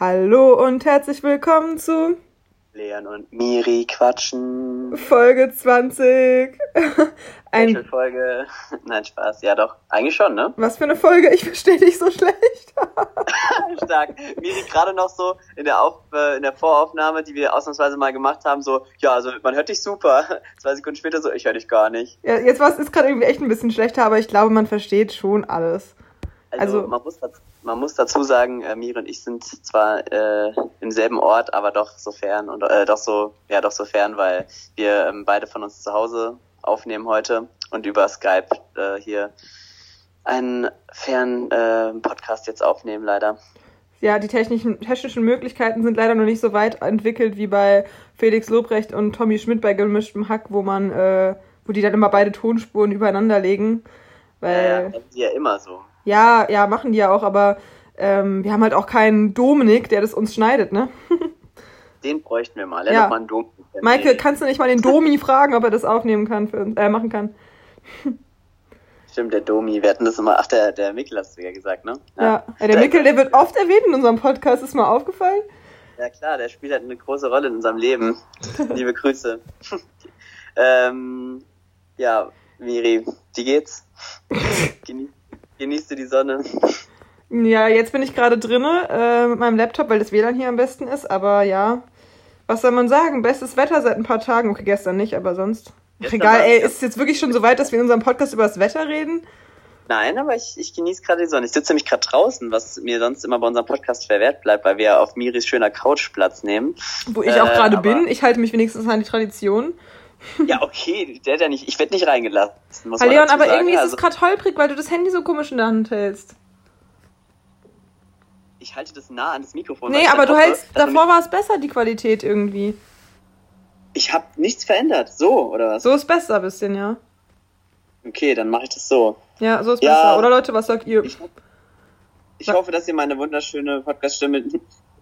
Hallo und herzlich willkommen zu Leon und Miri quatschen. Folge 20. Ein Folge. Nein, Spaß. Ja, doch. Eigentlich schon, ne? Was für eine Folge? Ich verstehe dich so schlecht. Stark. Miri gerade noch so in der, Auf äh, in der Voraufnahme, die wir ausnahmsweise mal gemacht haben, so, ja, also man hört dich super. Zwei Sekunden später so, ich höre dich gar nicht. Ja, jetzt war es gerade irgendwie echt ein bisschen schlechter, aber ich glaube, man versteht schon alles. Also, also man, muss dazu, man muss dazu sagen, äh, Miri und ich sind zwar äh, im selben Ort, aber doch so fern und äh, doch so, ja doch so fern, weil wir ähm, beide von uns zu Hause aufnehmen heute und über Skype äh, hier einen fernen äh, Podcast jetzt aufnehmen, leider. Ja, die technischen, technischen Möglichkeiten sind leider noch nicht so weit entwickelt wie bei Felix Lobrecht und Tommy Schmidt bei gemischtem Hack, wo man, äh, wo die dann immer beide Tonspuren übereinander legen. Weil, ja, ja, ja immer so. Ja, ja, machen die ja auch, aber ähm, wir haben halt auch keinen Dominik, der das uns schneidet, ne? den bräuchten wir mal. Ja. mal einen Domi. Maike, kannst du nicht mal den Domi fragen, ob er das aufnehmen kann, für, äh, machen kann? Stimmt, der Domi, wir hatten das immer, ach, der, der Mikkel hast du ja gesagt, ne? Ja, ja der Mikkel, der wird oft erwähnt in unserem Podcast, ist mal aufgefallen? Ja klar, der spielt halt eine große Rolle in unserem Leben. Liebe Grüße. ähm, ja, Miri, wie geht's? Genieß, genießt du die Sonne? Ja, jetzt bin ich gerade drinne äh, mit meinem Laptop, weil das WLAN hier am besten ist. Aber ja, was soll man sagen? Bestes Wetter seit ein paar Tagen. Okay, gestern nicht, aber sonst. Ach, egal, ey, ist es jetzt wirklich schon so weit, dass wir in unserem Podcast über das Wetter reden? Nein, aber ich, ich genieße gerade die Sonne. Ich sitze nämlich gerade draußen, was mir sonst immer bei unserem Podcast verwehrt bleibt, weil wir auf Miris schöner Couch Platz nehmen. Wo ich auch gerade äh, bin. Ich halte mich wenigstens an die Tradition. Ja, okay, der hat ja nicht, ich werde nicht reingelassen. Muss Leon, aber sagen. irgendwie also, ist es gerade holprig, weil du das Handy so komisch in der Hand hältst. Ich halte das nah an das Mikrofon. Nee, aber du hältst, davor war es besser, die Qualität irgendwie. Ich habe nichts verändert, so, oder was? So ist besser ein bisschen, ja. Okay, dann mache ich das so. Ja, so ist ja, besser. Oder Leute, was sagt ihr? Ich, ich hoffe, dass ihr meine wunderschöne Podcast-Stimme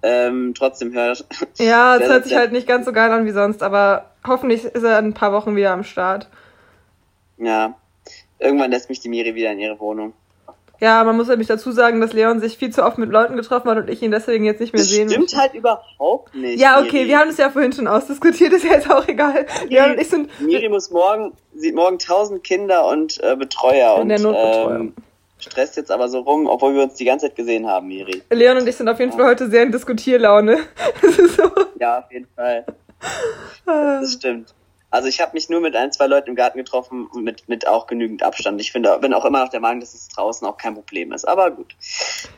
ähm, trotzdem hört. Ja, es hört sich halt nicht ganz so geil an wie sonst, aber hoffentlich ist er in ein paar Wochen wieder am Start. Ja, irgendwann lässt mich die Miri wieder in ihre Wohnung. Ja, man muss nämlich dazu sagen, dass Leon sich viel zu oft mit Leuten getroffen hat und ich ihn deswegen jetzt nicht mehr das sehen Stimmt möchte. halt überhaupt nicht. Ja, okay, Miri. wir haben es ja vorhin schon ausdiskutiert, ist ja jetzt auch egal. Miri, Leon und ich sind. Miri muss morgen, sieht morgen tausend Kinder und äh, Betreuer in und der Notbetreuung. Ähm, stresst jetzt aber so rum, obwohl wir uns die ganze Zeit gesehen haben, Miri. Leon und ich sind auf jeden ja. Fall heute sehr in Diskutierlaune. so. Ja, auf jeden Fall. Das stimmt. Also ich habe mich nur mit ein, zwei Leuten im Garten getroffen, mit, mit auch genügend Abstand. Ich finde, bin auch immer noch der Meinung, dass es draußen auch kein Problem ist. Aber gut.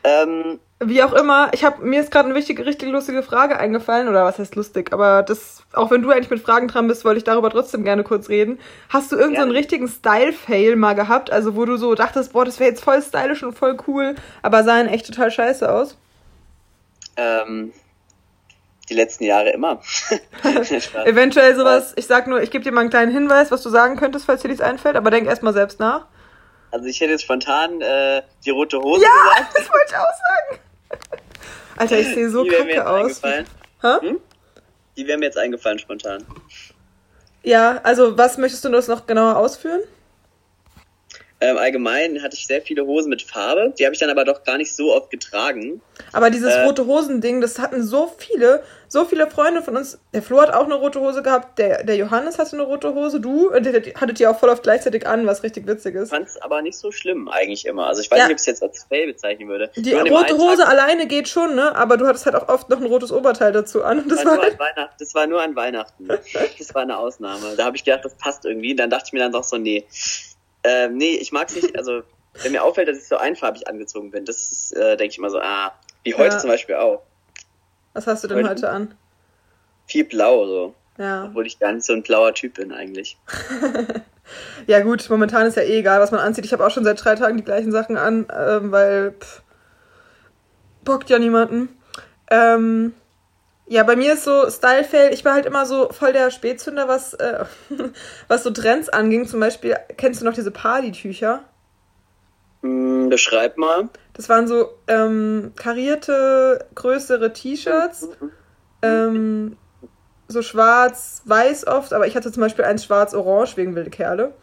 Ähm, Wie auch immer, ich habe mir ist gerade eine wichtige, richtig lustige Frage eingefallen, oder was heißt lustig, aber das, auch wenn du eigentlich mit Fragen dran bist, wollte ich darüber trotzdem gerne kurz reden. Hast du irgendeinen so richtigen Style-Fail mal gehabt? Also wo du so dachtest, boah, das wäre jetzt voll stylisch und voll cool, aber sahen echt total scheiße aus? Ähm, die letzten Jahre immer. Eventuell sowas, ich sag nur, ich gebe dir mal einen kleinen Hinweis, was du sagen könntest, falls dir nichts einfällt, aber denk erstmal selbst nach. Also ich hätte jetzt spontan äh, die rote Hose ja, gesagt. Das wollte ich auch sagen. Alter, ich sehe so die kacke aus. Hm? Die wäre mir jetzt eingefallen spontan. Ja, also was möchtest du das noch genauer ausführen? Ähm, allgemein hatte ich sehr viele Hosen mit Farbe. Die habe ich dann aber doch gar nicht so oft getragen. Aber dieses äh, rote Hosen-Ding, das hatten so viele, so viele Freunde von uns. Der Flo hat auch eine rote Hose gehabt, der, der Johannes hatte eine rote Hose, du und der, hattet die auch voll oft gleichzeitig an, was richtig witzig ist. Ich fand es aber nicht so schlimm eigentlich immer. Also ich weiß ja. nicht, ob ich es jetzt als Fail bezeichnen würde. Die rote Hose Tag, alleine geht schon, ne? Aber du hattest halt auch oft noch ein rotes Oberteil dazu an. Das, war, war halt das war nur an Weihnachten. das war eine Ausnahme. Da habe ich gedacht, das passt irgendwie. Dann dachte ich mir dann doch so, nee ähm, nee, ich mag es nicht. Also, wenn mir auffällt, dass ich so einfarbig angezogen bin, das ist, äh, denke ich immer so, ah, wie heute ja. zum Beispiel auch. Was hast du denn heute, heute an? Viel blau, so. Ja. Obwohl ich gar nicht so ein blauer Typ bin, eigentlich. ja, gut, momentan ist ja eh egal, was man anzieht. Ich habe auch schon seit drei Tagen die gleichen Sachen an, ähm, weil pff, bockt ja niemanden. Ähm, ja, bei mir ist so Style-Fail, ich war halt immer so voll der Spätzünder, was, äh, was so Trends anging. Zum Beispiel, kennst du noch diese Party-Tücher? Mm, beschreib mal. Das waren so ähm, karierte, größere T-Shirts. Ähm, so schwarz-weiß oft, aber ich hatte zum Beispiel eins schwarz-orange wegen wilde Kerle.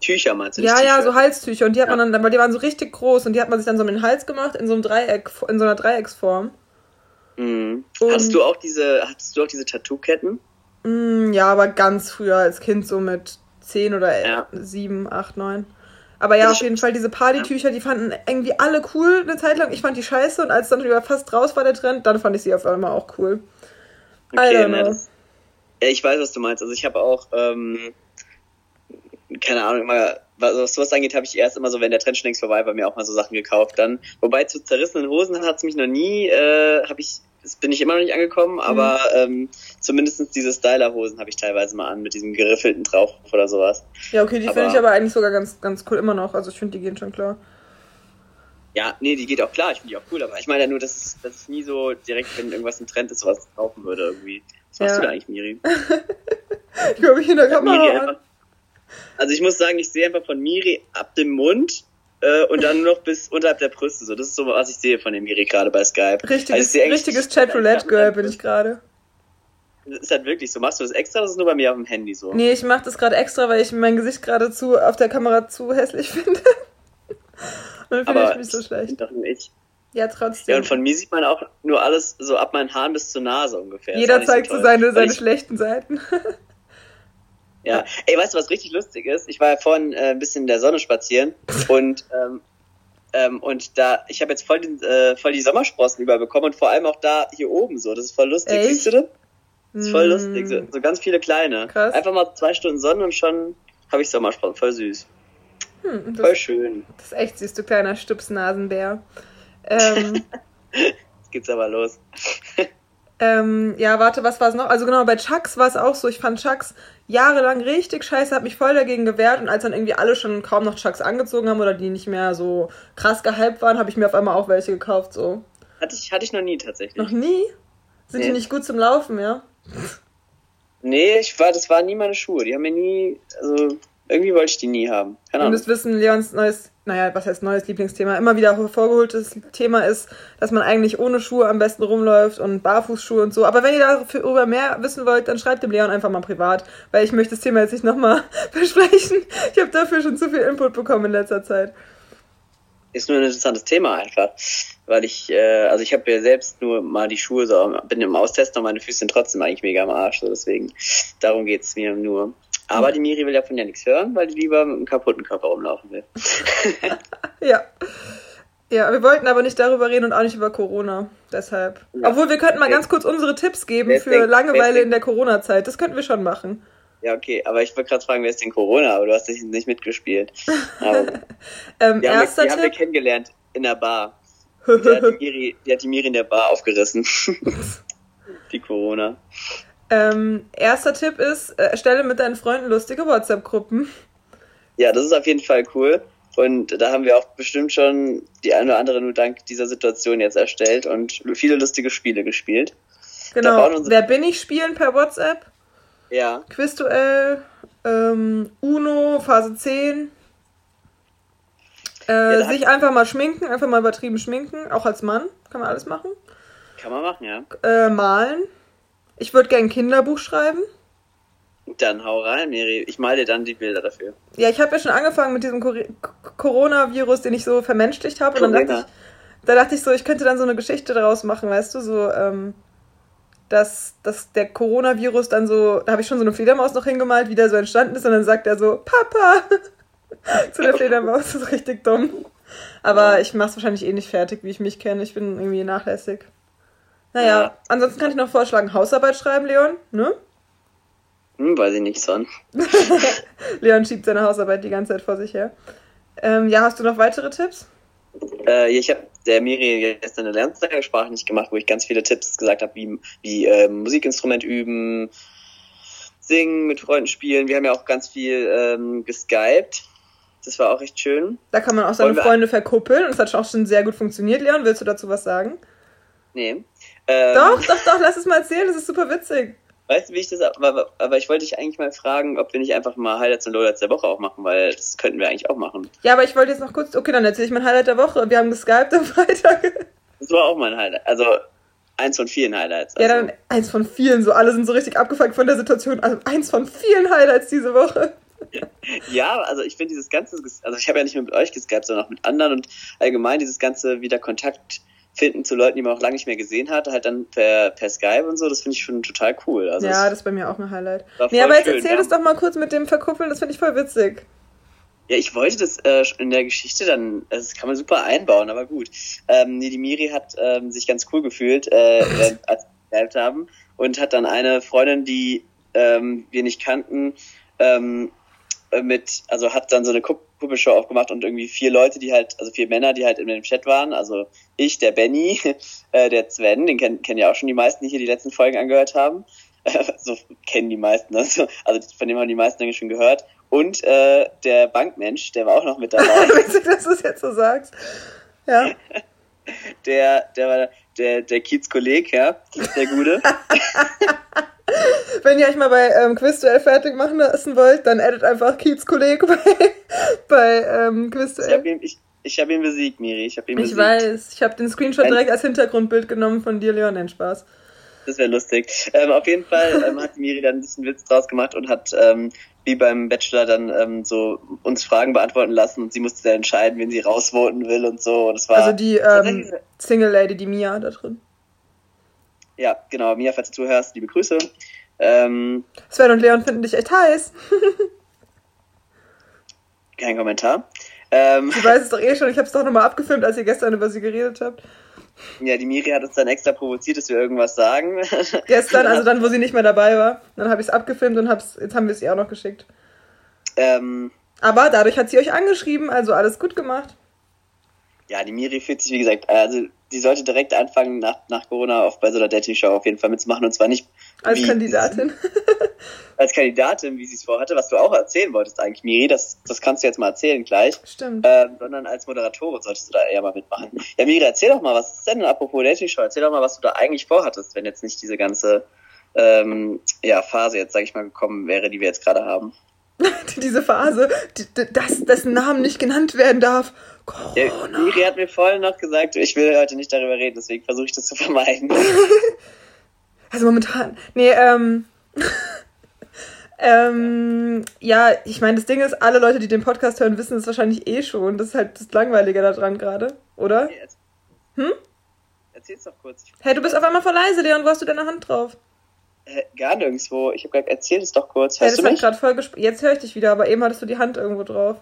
Tücher meinst du? Ja, ja, so Halstücher. Und die hat ja. man dann, weil die waren so richtig groß und die hat man sich dann so in den Hals gemacht in so einem Dreieck, in so einer Dreiecksform. Mhm. Hattest du auch diese, hattest du auch diese Tattoo-Ketten? Mm, ja, aber ganz früher als Kind, so mit 10 oder ja. 7, 8, 9. Aber ja, auf jeden Fall, diese Partytücher, die fanden irgendwie alle cool eine Zeit lang. Ich fand die scheiße und als dann wieder fast raus war der Trend, dann fand ich sie auf einmal auch cool. Okay, ne, das, ja, ich weiß, was du meinst. Also ich habe auch, ähm, keine Ahnung, immer, was sowas angeht, habe ich erst immer so, wenn der Trend schon längst vorbei war, mir auch mal so Sachen gekauft. Dann, wobei zu zerrissenen Hosen hat es mich noch nie, äh, habe ich das bin ich immer noch nicht angekommen, mhm. aber ähm, zumindest diese Styler-Hosen habe ich teilweise mal an mit diesem geriffelten drauf oder sowas. Ja, okay, die finde ich aber eigentlich sogar ganz, ganz cool immer noch. Also ich finde, die gehen schon klar. Ja, nee, die geht auch klar, ich finde die auch cool, aber ich meine ja nur, dass dass es nie so direkt, wenn irgendwas im Trend ist, was kaufen würde irgendwie. Was machst ja. du da eigentlich, Miri? ich glaube, ich in der Kamera Also ich muss sagen, ich sehe einfach von Miri ab dem Mund äh, und dann noch bis unterhalb der Brüste. So, das ist so, was ich sehe von dem Miri gerade bei Skype. Richtiges, also richtiges Chat-Roulette-Girl bin ich gerade. Das ist halt wirklich so. Machst du das extra oder ist es nur bei mir auf dem Handy so? Nee, ich mach das gerade extra, weil ich mein Gesicht gerade zu auf der Kamera zu hässlich finde. und dann finde ich mich so schlecht. Doch nicht. Ja, trotzdem. Ja, und von mir sieht man auch nur alles so ab meinen Haaren bis zur Nase ungefähr. Jeder zeigt so, so seine, seine schlechten Seiten. Ja, ey, weißt du, was richtig lustig ist? Ich war ja vorhin äh, ein bisschen in der Sonne spazieren und ähm, ähm, und da, ich habe jetzt voll, den, äh, voll die Sommersprossen überbekommen und vor allem auch da hier oben so. Das ist voll lustig. Echt? Siehst du das? Das ist voll mm. lustig. So, so, ganz viele kleine. Krass. Einfach mal zwei Stunden Sonne und schon habe ich Sommersprossen. Voll süß. Hm, voll schön. Das ist echt süß, du kleiner Stupsnasenbär. Ähm, Jetzt geht's aber los. Ähm, ja, warte, was war es noch? Also genau, bei Chucks war es auch so. Ich fand Chucks jahrelang richtig scheiße, habe mich voll dagegen gewehrt und als dann irgendwie alle schon kaum noch Chucks angezogen haben oder die nicht mehr so krass gehypt waren, habe ich mir auf einmal auch welche gekauft. So. Hatte ich, hatte ich noch nie tatsächlich. Noch nie? Sind nee. die nicht gut zum Laufen, ja? Nee, ich war, das waren nie meine Schuhe. Die haben mir nie, also irgendwie wollte ich die nie haben. Keine Ahnung. Und das Wissen, Leons neues, naja, was heißt neues Lieblingsthema, immer wieder hervorgeholtes Thema ist, dass man eigentlich ohne Schuhe am besten rumläuft und Barfußschuhe und so. Aber wenn ihr darüber mehr wissen wollt, dann schreibt dem Leon einfach mal privat, weil ich möchte das Thema jetzt nicht nochmal besprechen. Ich habe dafür schon zu viel Input bekommen in letzter Zeit. Ist nur ein interessantes Thema einfach, weil ich, äh, also ich habe ja selbst nur mal die Schuhe so, bin im Austesten und meine Füße sind trotzdem eigentlich mega am Arsch, so deswegen, darum geht's mir nur. Aber die Miri will ja von ja nichts hören, weil die lieber mit einem kaputten Körper rumlaufen will. ja. Ja, wir wollten aber nicht darüber reden und auch nicht über Corona. Deshalb. Ja. Obwohl, wir könnten mal ganz kurz unsere Tipps geben für Langeweile in der Corona-Zeit. Das könnten wir schon machen. Ja, okay, aber ich wollte gerade fragen, wer ist denn Corona? Aber du hast nicht mitgespielt. ähm, wir, erster haben, wir, Tipp? haben wir kennengelernt in der Bar. Die hat die, Miri, die hat die Miri in der Bar aufgerissen. die Corona. Ähm, erster Tipp ist, äh, erstelle mit deinen Freunden lustige WhatsApp-Gruppen. Ja, das ist auf jeden Fall cool. Und da haben wir auch bestimmt schon die eine oder andere nur dank dieser Situation jetzt erstellt und viele lustige Spiele gespielt. Genau. Wer bin ich spielen per WhatsApp? Ja. Quizduell, ähm, Uno, Phase 10. Äh, ja, sich einfach mal schminken, einfach mal übertrieben schminken, auch als Mann, kann man alles machen. Kann man machen, ja. Äh, malen. Ich würde gerne ein Kinderbuch schreiben. Dann hau rein, Miri. Ich male dir dann die Bilder dafür. Ja, ich habe ja schon angefangen mit diesem Coronavirus, den ich so vermenschlicht habe. Und dann dachte ich, da dachte ich so, ich könnte dann so eine Geschichte daraus machen, weißt du, so, ähm, dass, dass der Coronavirus dann so, da habe ich schon so eine Fledermaus noch hingemalt, wie der so entstanden ist. Und dann sagt er so, Papa! Zu der Fledermaus, das ist richtig dumm. Aber ich mache es wahrscheinlich eh nicht fertig, wie ich mich kenne. Ich bin irgendwie nachlässig. Naja, ja. ansonsten kann ich noch vorschlagen, Hausarbeit schreiben, Leon, ne? Hm, weiß ich nicht, son. Leon schiebt seine Hausarbeit die ganze Zeit vor sich her. Ähm, ja, hast du noch weitere Tipps? Äh, ich habe der Miri gestern eine Lernsteigersprache nicht gemacht, wo ich ganz viele Tipps gesagt habe, wie, wie äh, Musikinstrument üben, singen, mit Freunden spielen. Wir haben ja auch ganz viel ähm, geskypt. Das war auch echt schön. Da kann man auch seine Freunde verkuppeln und es hat auch schon sehr gut funktioniert. Leon, willst du dazu was sagen? Nee. Ähm, doch, doch, doch, lass es mal erzählen, das ist super witzig. Weißt du, wie ich das, aber, aber ich wollte dich eigentlich mal fragen, ob wir nicht einfach mal Highlights und Lowlights der Woche auch machen, weil das könnten wir eigentlich auch machen. Ja, aber ich wollte jetzt noch kurz, okay, dann erzähle ich mein Highlight der Woche. Wir haben geskypt am Freitag. Das war auch mein Highlight, also eins von vielen Highlights. Also. Ja, dann eins von vielen, so alle sind so richtig abgefuckt von der Situation, also eins von vielen Highlights diese Woche. Ja, also ich finde dieses ganze, also ich habe ja nicht nur mit euch geskypt, sondern auch mit anderen und allgemein dieses ganze wieder Kontakt finden zu Leuten, die man auch lange nicht mehr gesehen hat, halt dann per, per Skype und so, das finde ich schon total cool. Also ja, das ist bei mir auch ein Highlight. Nee, aber jetzt schön, erzähl ja. das doch mal kurz mit dem Verkuppeln, das finde ich voll witzig. Ja, ich wollte das äh, in der Geschichte dann, das kann man super einbauen, aber gut. Ähm, nee, die Miri hat ähm, sich ganz cool gefühlt, äh, als wir haben und hat dann eine Freundin, die ähm, wir nicht kannten, ähm, mit, also hat dann so eine Kuppelshow aufgemacht und irgendwie vier Leute, die halt, also vier Männer, die halt in dem Chat waren, also ich, der Benny, äh, der Sven, den kennen, kennen ja auch schon die meisten, die hier die letzten Folgen angehört haben. so kennen die meisten, also, also von dem haben die meisten eigentlich schon gehört. Und äh, der Bankmensch, der war auch noch mit dabei. Witzig, dass du es jetzt so sagst. Ja. der, der war der, der Kiez-Kolleg, ja, der Gute. Wenn ihr euch mal bei ähm, Quizduell fertig machen lassen wollt, dann edit einfach Kiez-Kolleg bei, bei ähm, Quizduell. Ich habe ihn, ich, ich hab ihn besiegt, Miri. Ich, hab ihn ich weiß. Ich habe den Screenshot direkt als Hintergrundbild genommen von dir, Leon. Nein, Spaß. Das wäre lustig. Ähm, auf jeden Fall ähm, hat Miri dann ein bisschen Witz draus gemacht und hat ähm, wie beim Bachelor dann ähm, so uns Fragen beantworten lassen und sie musste dann entscheiden, wen sie rausvoten will und so. Und das war also die ähm, Single Lady, die Mia da drin. Ja, genau. Mia, falls du zuhörst, liebe Grüße. Ähm, Sven und Leon finden dich echt heiß. Kein Kommentar. Ähm, du weißt es doch eh schon, ich habe es doch nochmal abgefilmt, als ihr gestern über sie geredet habt. Ja, die Miri hat uns dann extra provoziert, dass wir irgendwas sagen. Gestern, also dann, wo sie nicht mehr dabei war. Dann habe ich es abgefilmt und hab's, jetzt haben wir es ihr auch noch geschickt. Ähm, Aber dadurch hat sie euch angeschrieben, also alles gut gemacht. Ja, die Miri fühlt sich, wie gesagt, also die sollte direkt anfangen, nach, nach Corona auf, bei so einer Dating-Show auf jeden Fall mitzumachen. Und zwar nicht als Kandidatin. als Kandidatin, wie sie es vorhatte, was du auch erzählen wolltest eigentlich, Miri, das, das kannst du jetzt mal erzählen gleich. Stimmt. Ähm, sondern als Moderatorin solltest du da eher mal mitmachen. Ja, Miri, erzähl doch mal, was ist denn, apropos Dating-Show, erzähl doch mal, was du da eigentlich vorhattest, wenn jetzt nicht diese ganze ähm, ja, Phase jetzt, sag ich mal, gekommen wäre, die wir jetzt gerade haben. diese Phase, dass dessen Namen nicht genannt werden darf. Corona. Miri hat mir vorhin noch gesagt, ich will heute nicht darüber reden, deswegen versuche ich das zu vermeiden. Also momentan. Nee, ähm. ähm, ja, ich meine, das Ding ist, alle Leute, die den Podcast hören, wissen es wahrscheinlich eh schon. Das ist halt das Langweilige daran gerade, oder? Hm? Erzähl's doch kurz. Hey, du bist auf einmal voll leise, Leon. Wo hast du deine Hand drauf? Äh, gar nirgendwo. Ich habe gerade erzählt es doch kurz. Hörst hey, das hat gerade voll Jetzt höre ich dich wieder, aber eben hattest du die Hand irgendwo drauf.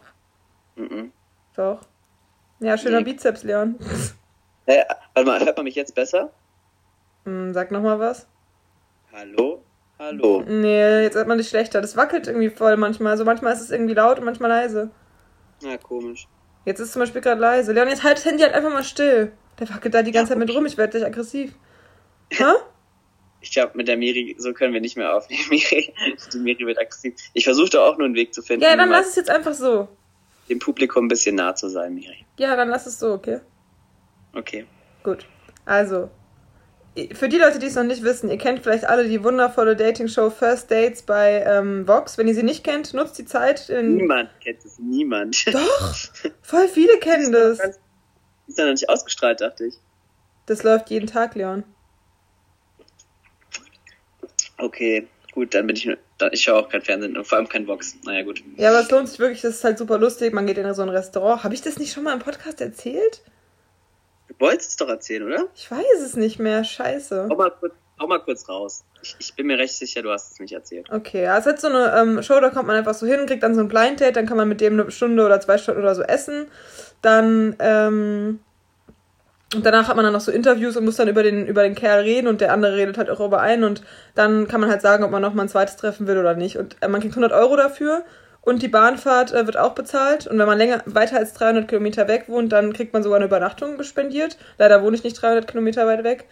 Mhm. Doch. Ja, schöner nee. Bizeps, Leon. Äh, warte mal, hört man mich jetzt besser? Hm, sag nochmal was. Hallo? Hallo? Nee, jetzt hört man dich schlechter. Das wackelt irgendwie voll manchmal. Also manchmal ist es irgendwie laut und manchmal leise. Na, komisch. Jetzt ist es zum Beispiel gerade leise. Leon, jetzt halt das Handy halt einfach mal still. Der wackelt da die ganze ja, Zeit mit rum. Ich werde gleich aggressiv. Hä? Ich glaube, mit der Miri, so können wir nicht mehr aufnehmen. Miri, die Miri wird aggressiv. Ich versuche da auch nur einen Weg zu finden. Ja, dann lass es jetzt einfach so. Dem Publikum ein bisschen nah zu sein, Miri. Ja, dann lass es so, okay? Okay. Gut. Also, für die Leute, die es noch nicht wissen, ihr kennt vielleicht alle die wundervolle Dating-Show First Dates bei ähm, Vox. Wenn ihr sie nicht kennt, nutzt die Zeit. niemand kennt es, niemand. Doch, voll viele kennen das. Ist, ist ja noch nicht ausgestrahlt, dachte ich. Das läuft jeden Tag, Leon. Okay, gut, dann bin ich. Ich schaue auch kein Fernsehen und vor allem kein Vox. Naja, gut. Ja, aber es lohnt sich wirklich, das ist halt super lustig. Man geht in so ein Restaurant. Habe ich das nicht schon mal im Podcast erzählt? Du wolltest es doch erzählen, oder? Ich weiß es nicht mehr. Scheiße. Hau mal kurz, hau mal kurz raus. Ich, ich, bin mir recht sicher, du hast es nicht erzählt. Okay, ja, es hat so eine ähm, Show, da kommt man einfach so hin, kriegt dann so ein Blind Date, dann kann man mit dem eine Stunde oder zwei Stunden oder so essen. Dann, ähm, und danach hat man dann noch so Interviews und muss dann über den, über den Kerl reden und der andere redet halt auch über einen und dann kann man halt sagen, ob man noch mal ein zweites treffen will oder nicht. Und äh, man kriegt 100 Euro dafür und die Bahnfahrt äh, wird auch bezahlt. Und wenn man länger, weiter als 300 Kilometer weg wohnt, dann kriegt man sogar eine Übernachtung gespendiert. Leider wohne ich nicht 300 Kilometer weit weg.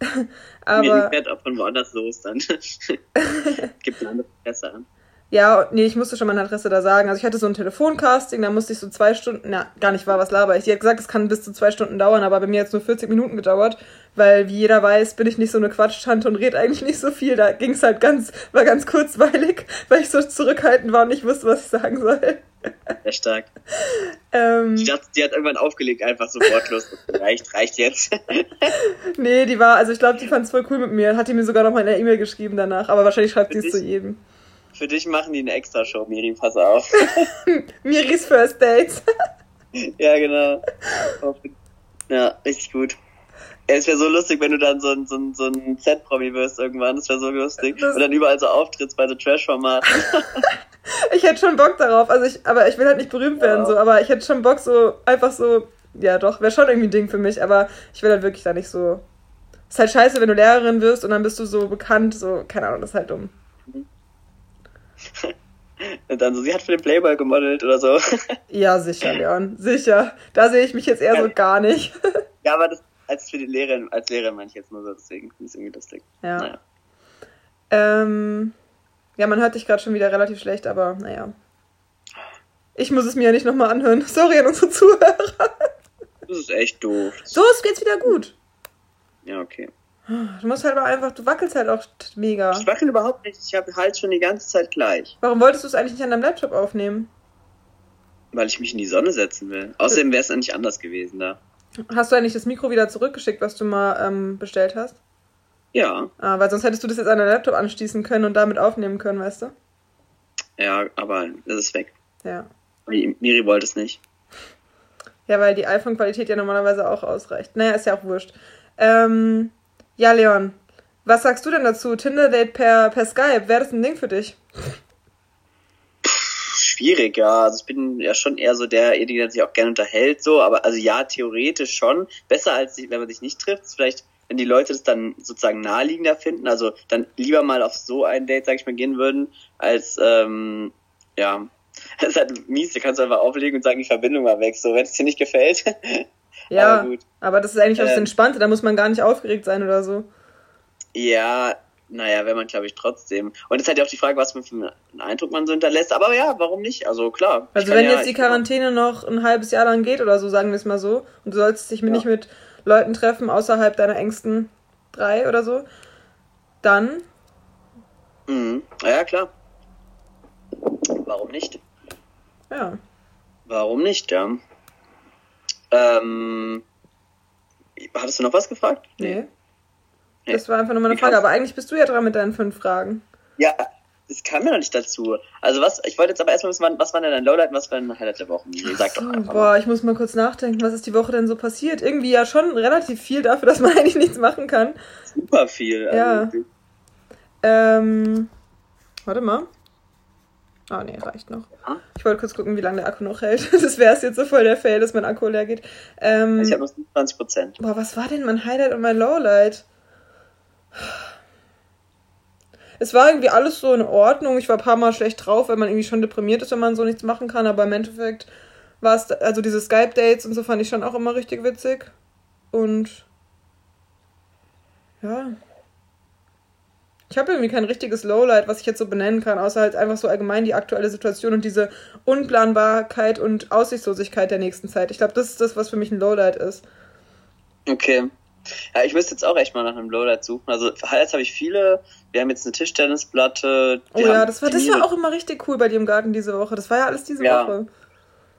Aber. Mir fährt auch von woanders los dann. Gibt eine andere Presse an. Ja, nee, ich musste schon meine Adresse da sagen. Also ich hatte so ein Telefoncasting, da musste ich so zwei Stunden, na, gar nicht wahr, was laber ich. Die hat gesagt, es kann bis zu zwei Stunden dauern, aber bei mir hat es nur 40 Minuten gedauert, weil wie jeder weiß, bin ich nicht so eine Quatschtante und rede eigentlich nicht so viel. Da ging es halt ganz, war ganz kurzweilig, weil ich so zurückhaltend war und nicht wusste, was ich sagen soll. Sehr stark. ähm, ich dachte, die hat irgendwann aufgelegt, einfach so wortlos. reicht, reicht jetzt. nee, die war, also ich glaube, die fand es voll cool mit mir. Hat die mir sogar noch mal in der E-Mail geschrieben danach, aber wahrscheinlich schreibt sie es zu jedem. Für dich machen die eine Extra-Show, Miri, pass auf. Miris First Dates. ja, genau. Ja, richtig gut. es wäre so lustig, wenn du dann so ein, so ein, so ein Z-Promi wirst irgendwann. Das wäre so lustig. Das und dann überall so auftrittst bei so Trash-Formaten. ich hätte schon Bock darauf. Also ich, aber ich will halt nicht berühmt werden, ja. so. Aber ich hätte schon Bock, so einfach so. Ja, doch, wäre schon irgendwie ein Ding für mich. Aber ich will halt wirklich da nicht so. Ist halt scheiße, wenn du Lehrerin wirst und dann bist du so bekannt. So, keine Ahnung, das ist halt dumm. Und dann so, sie hat für den Playboy gemodelt oder so. ja, sicher, Leon. Sicher. Da sehe ich mich jetzt eher ja. so gar nicht. ja, aber das, als für die Lehrerin, als Lehrerin meine ich jetzt nur so, deswegen finde ich es irgendwie lustig. Ja. Naja. Ähm, ja, man hört dich gerade schon wieder relativ schlecht, aber naja. Ich muss es mir ja nicht nochmal anhören. Sorry an unsere Zuhörer. Das ist echt doof. So, es geht's wieder gut. Ja, okay. Du musst halt auch einfach, du wackelst halt auch mega. Ich wackel überhaupt nicht, ich habe halt schon die ganze Zeit gleich. Warum wolltest du es eigentlich nicht an deinem Laptop aufnehmen? Weil ich mich in die Sonne setzen will. Außerdem wäre es eigentlich anders gewesen da. Hast du eigentlich das Mikro wieder zurückgeschickt, was du mal ähm, bestellt hast? Ja. Ah, weil sonst hättest du das jetzt an deinen Laptop anschließen können und damit aufnehmen können, weißt du? Ja, aber es ist weg. Ja. Miri wollte es nicht. Ja, weil die iPhone-Qualität ja normalerweise auch ausreicht. Naja, ist ja auch wurscht. Ähm, ja, Leon, was sagst du denn dazu? Tinder-Date per, per Skype, wäre das ein Ding für dich? Schwierig, ja. Also ich bin ja schon eher so derjenige, der sich auch gerne unterhält, so, aber also ja, theoretisch schon. Besser als wenn man sich nicht trifft. Vielleicht, wenn die Leute das dann sozusagen naheliegender finden, also dann lieber mal auf so ein Date, sag ich mal, gehen würden, als ähm, ja. Das ist halt mies, da kannst du einfach auflegen und sagen, die Verbindung war weg. So, wenn es dir nicht gefällt, Ja, aber, aber das ist eigentlich was ähm, Entspannte, da muss man gar nicht aufgeregt sein oder so. Ja, naja, wenn man, glaube ich, trotzdem. Und es ist halt auch die Frage, was für einen Eindruck man so hinterlässt. Aber ja, warum nicht? Also klar. Also wenn ja, jetzt die Quarantäne noch ein halbes Jahr lang geht oder so, sagen wir es mal so, und du sollst dich ja. nicht mit Leuten treffen außerhalb deiner engsten drei oder so, dann. Mhm. Ja, klar. Warum nicht? Ja. Warum nicht, ja. Ähm, hattest du noch was gefragt? Nee. nee. Das war einfach nur meine Frage, aber eigentlich bist du ja dran mit deinen fünf Fragen. Ja, es kam mir noch nicht dazu. Also was, ich wollte jetzt aber erstmal wissen, was war denn dein Lowlight und was war dein Highlight der Woche? Sag doch einfach. Boah, ich muss mal kurz nachdenken, was ist die Woche denn so passiert? Irgendwie ja schon relativ viel dafür, dass man eigentlich nichts machen kann. Super viel. Also ja. Ähm, warte mal. Ah, oh, nee, reicht noch. Ja. Ich wollte kurz gucken, wie lange der Akku noch hält. Das wäre es jetzt so voll der Fail, dass mein Akku leer geht. Ähm, ich habe noch 20 Prozent. Boah, was war denn mein Highlight und mein Lowlight? Es war irgendwie alles so in Ordnung. Ich war ein paar Mal schlecht drauf, weil man irgendwie schon deprimiert ist, wenn man so nichts machen kann. Aber im Endeffekt war es, also diese Skype-Dates und so fand ich schon auch immer richtig witzig. Und ja, ich habe irgendwie kein richtiges Lowlight, was ich jetzt so benennen kann, außer halt einfach so allgemein die aktuelle Situation und diese Unplanbarkeit und Aussichtslosigkeit der nächsten Zeit. Ich glaube, das ist das, was für mich ein Lowlight ist. Okay. Ja, ich müsste jetzt auch echt mal nach einem Lowlight suchen. Also Highlights habe ich viele. Wir haben jetzt eine Tischtennisplatte. Oh ja, das war, das war auch immer richtig cool bei dir im Garten diese Woche. Das war ja alles diese ja. Woche.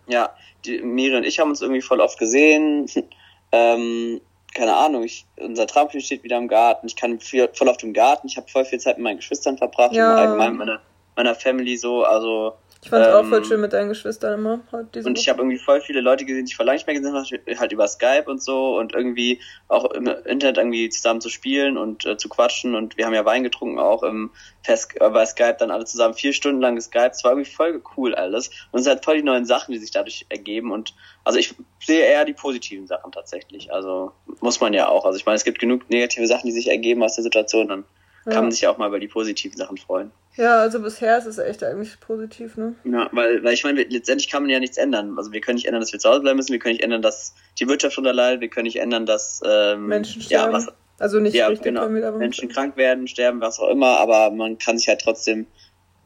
Ja, die, Miri und ich haben uns irgendwie voll oft gesehen. ähm, keine Ahnung, ich, unser Trampolin steht wieder im Garten, ich kann viel, voll auf dem Garten, ich habe voll viel Zeit mit meinen Geschwistern verbracht ja. und allgemein mit meiner, meiner Family so, also ich fand es ähm, auch voll ähm, schön mit deinen Geschwistern immer. und ich habe irgendwie voll viele Leute gesehen, die ich vor lange nicht mehr gesehen habe, halt über Skype und so und irgendwie auch im Internet irgendwie zusammen zu spielen und äh, zu quatschen und wir haben ja Wein getrunken auch im Fest, äh, bei Skype dann alle zusammen vier Stunden lang geskypt. Es war irgendwie voll cool alles und es sind halt voll die neuen Sachen, die sich dadurch ergeben und also ich sehe eher die positiven Sachen tatsächlich. Also muss man ja auch. Also ich meine, es gibt genug negative Sachen, die sich ergeben aus der Situation, dann ja. kann man sich ja auch mal über die positiven Sachen freuen. Ja, also bisher ist es echt eigentlich positiv, ne? Ja, weil, weil ich meine, letztendlich kann man ja nichts ändern. Also wir können nicht ändern, dass wir zu Hause bleiben müssen, wir können nicht ändern, dass die Wirtschaft unterleidet, wir können nicht ändern, dass ähm, Menschen sterben. Ja, was, also nicht ja, richtig genau, Menschen krank werden, sterben, was auch immer, aber man kann sich halt trotzdem,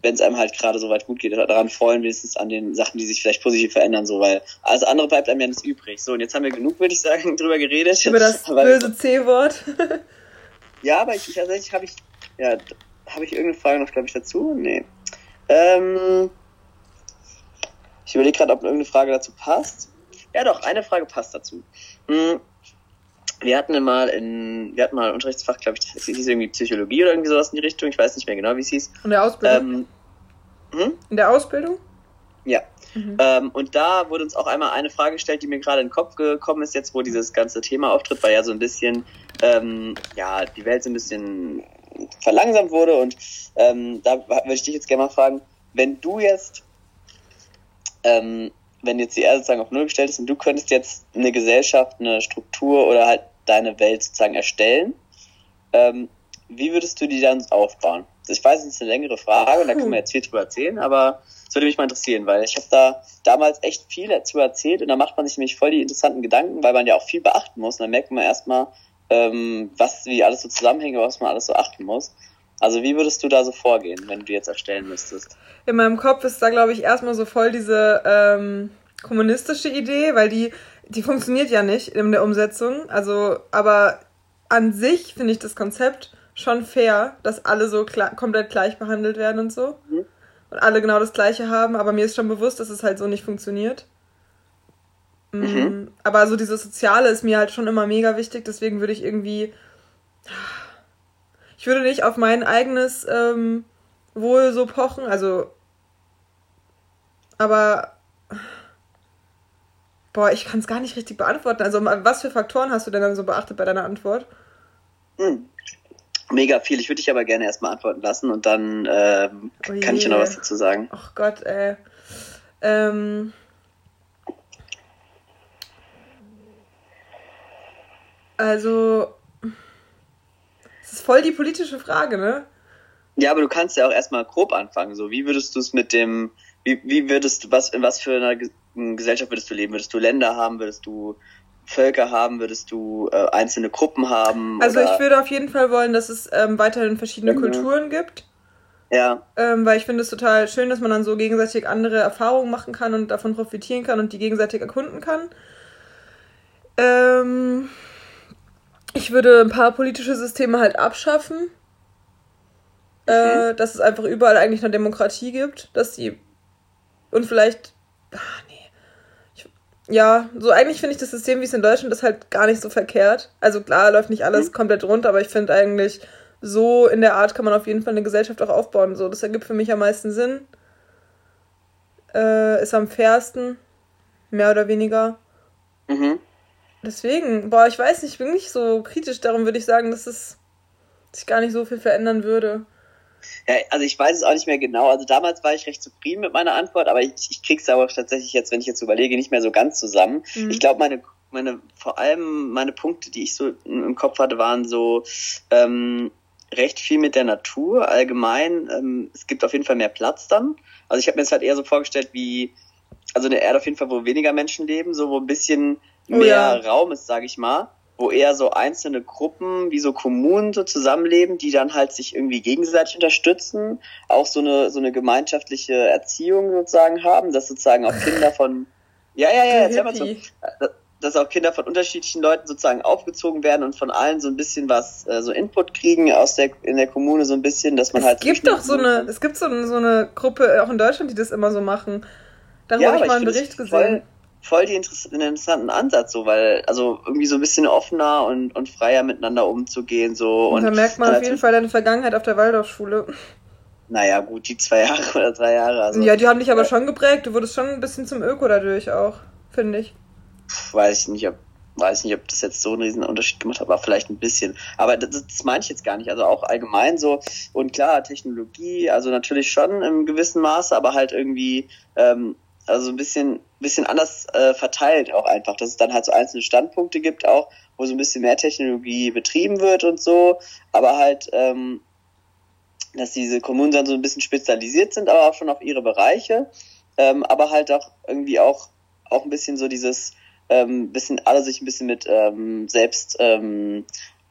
wenn es einem halt gerade so weit gut geht, daran freuen, wenigstens an den Sachen, die sich vielleicht positiv verändern, so, weil alles andere bleibt einem ja nicht übrig. So, und jetzt haben wir genug, würde ich sagen, drüber geredet. Über das böse C-Wort. ja, aber ich, tatsächlich habe ich, ja, habe ich irgendeine Frage noch, glaube ich, dazu? Nee. Ähm, ich überlege gerade, ob irgendeine Frage dazu passt. Ja, doch, eine Frage passt dazu. Hm. Wir hatten mal in, wir hatten mal ein Unterrichtsfach, glaube ich, das hieß irgendwie Psychologie oder irgendwie sowas in die Richtung. Ich weiß nicht mehr genau, wie es hieß. In der Ausbildung? Ähm, hm? In der Ausbildung? Ja. Mhm. Ähm, und da wurde uns auch einmal eine Frage gestellt, die mir gerade in den Kopf gekommen ist, jetzt wo dieses ganze Thema auftritt, weil ja so ein bisschen, ähm, ja, die Welt so ein bisschen verlangsamt wurde. Und ähm, da würde ich dich jetzt gerne mal fragen, wenn du jetzt, ähm, wenn jetzt die Erde sozusagen auf Null gestellt ist und du könntest jetzt eine Gesellschaft, eine Struktur oder halt deine Welt sozusagen erstellen, ähm, wie würdest du die dann aufbauen? Also ich weiß, es ist eine längere Frage und da kann man jetzt viel drüber erzählen, aber es würde mich mal interessieren, weil ich habe da damals echt viel dazu erzählt und da macht man sich nämlich voll die interessanten Gedanken, weil man ja auch viel beachten muss. Und dann merkt man erstmal, ähm, was, wie alles so zusammenhängt, was man alles so achten muss. Also wie würdest du da so vorgehen, wenn du jetzt erstellen müsstest? In meinem Kopf ist da, glaube ich, erstmal so voll diese ähm, kommunistische Idee, weil die, die funktioniert ja nicht in der Umsetzung. Also, aber an sich finde ich das Konzept schon fair, dass alle so komplett gleich behandelt werden und so. Mhm. Und alle genau das Gleiche haben, aber mir ist schon bewusst, dass es halt so nicht funktioniert. Mm, mhm. Aber so dieses Soziale ist mir halt schon immer mega wichtig, deswegen würde ich irgendwie. Ich würde nicht auf mein eigenes ähm, Wohl so pochen, also. Aber. Boah, ich kann es gar nicht richtig beantworten. Also, was für Faktoren hast du denn dann so beachtet bei deiner Antwort? Mhm. Mega viel. Ich würde dich aber gerne erstmal antworten lassen und dann ähm, oh kann ich ja noch was dazu sagen. Ach Gott, ey. Ähm. Also, es ist voll die politische Frage, ne? Ja, aber du kannst ja auch erstmal grob anfangen. So, wie würdest du es mit dem, wie, wie würdest du, was, in was für einer Gesellschaft würdest du leben? Würdest du Länder haben? Würdest du Völker haben? Würdest du äh, einzelne Gruppen haben? Also oder? ich würde auf jeden Fall wollen, dass es ähm, weiterhin verschiedene mhm. Kulturen gibt. Ja. Ähm, weil ich finde es total schön, dass man dann so gegenseitig andere Erfahrungen machen kann und davon profitieren kann und die gegenseitig erkunden kann. Ähm, ich würde ein paar politische Systeme halt abschaffen. Mhm. Äh, dass es einfach überall eigentlich eine Demokratie gibt, dass die und vielleicht ach, nee, ja, so eigentlich finde ich das System, wie es in Deutschland ist, halt gar nicht so verkehrt. Also klar, läuft nicht alles mhm. komplett rund, aber ich finde eigentlich, so in der Art kann man auf jeden Fall eine Gesellschaft auch aufbauen. So, das ergibt für mich am meisten Sinn. Äh, ist am fairsten, mehr oder weniger. Mhm. Deswegen, boah, ich weiß nicht, ich bin nicht so kritisch, darum würde ich sagen, dass es sich gar nicht so viel verändern würde. Ja, also ich weiß es auch nicht mehr genau. Also damals war ich recht zufrieden mit meiner Antwort, aber ich, ich krieg's aber tatsächlich jetzt, wenn ich jetzt überlege, nicht mehr so ganz zusammen. Mhm. Ich glaube, meine, meine, vor allem meine Punkte, die ich so im Kopf hatte, waren so ähm, recht viel mit der Natur allgemein. Ähm, es gibt auf jeden Fall mehr Platz dann. Also ich habe mir das halt eher so vorgestellt wie, also eine Erde auf jeden Fall, wo weniger Menschen leben, so wo ein bisschen oh, mehr ja. Raum ist, sage ich mal wo eher so einzelne Gruppen wie so Kommunen so zusammenleben, die dann halt sich irgendwie gegenseitig unterstützen, auch so eine so eine gemeinschaftliche Erziehung sozusagen haben, dass sozusagen auch Kinder von ja ja ja erzähl mal so, dass auch Kinder von unterschiedlichen Leuten sozusagen aufgezogen werden und von allen so ein bisschen was äh, so Input kriegen aus der in der Kommune so ein bisschen, dass man es halt es gibt doch so eine es gibt so eine, so eine Gruppe auch in Deutschland, die das immer so machen. Darüber ja, habe ich mal einen Bericht gesehen. Voll, voll die interessanten Ansatz, so, weil, also irgendwie so ein bisschen offener und, und freier miteinander umzugehen, so. Und, und da merkt man auf jeden Fall deine Vergangenheit auf der Waldorfschule. Naja, gut, die zwei Jahre oder drei Jahre. Also, ja, die haben dich aber schon geprägt. Du wurdest schon ein bisschen zum Öko dadurch auch, finde ich. Weiß ich nicht, ob, weiß nicht, ob das jetzt so einen riesen Unterschied gemacht hat, aber vielleicht ein bisschen. Aber das, das meine ich jetzt gar nicht. Also auch allgemein so. Und klar, Technologie, also natürlich schon im gewissen Maße, aber halt irgendwie, ähm, also ein bisschen, bisschen anders äh, verteilt auch einfach, dass es dann halt so einzelne Standpunkte gibt auch, wo so ein bisschen mehr Technologie betrieben wird und so, aber halt, ähm, dass diese Kommunen dann so ein bisschen spezialisiert sind, aber auch schon auf ihre Bereiche, ähm, aber halt auch irgendwie auch, auch ein bisschen so dieses, ähm, bisschen alle sich ein bisschen mit ähm, selbst ähm,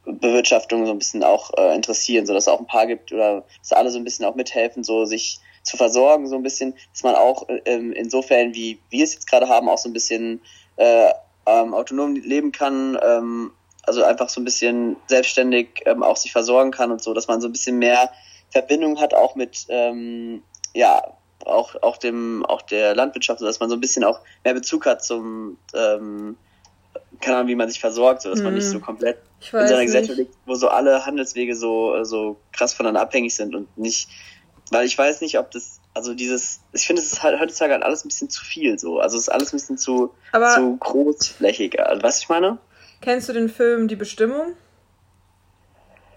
Bewirtschaftung so ein bisschen auch äh, interessieren, so dass es auch ein paar gibt oder dass alle so ein bisschen auch mithelfen, so sich zu versorgen, so ein bisschen, dass man auch ähm, insofern, wie wir es jetzt gerade haben, auch so ein bisschen äh, ähm, autonom leben kann, ähm, also einfach so ein bisschen selbstständig ähm, auch sich versorgen kann und so, dass man so ein bisschen mehr Verbindung hat auch mit, ähm, ja, auch, auch dem, auch der Landwirtschaft, dass man so ein bisschen auch mehr Bezug hat zum, ähm, keine Ahnung, wie man sich versorgt, so dass mm. man nicht so mhm. komplett in so einer Gesellschaft liegt, wo so alle Handelswege so, so krass voneinander abhängig sind und nicht weil ich weiß nicht, ob das, also dieses, ich finde, es ist halt heutzutage halt alles ein bisschen zu viel so. Also es ist alles ein bisschen zu, Aber zu großflächig. Also, weißt du, ich meine? Kennst du den Film Die Bestimmung?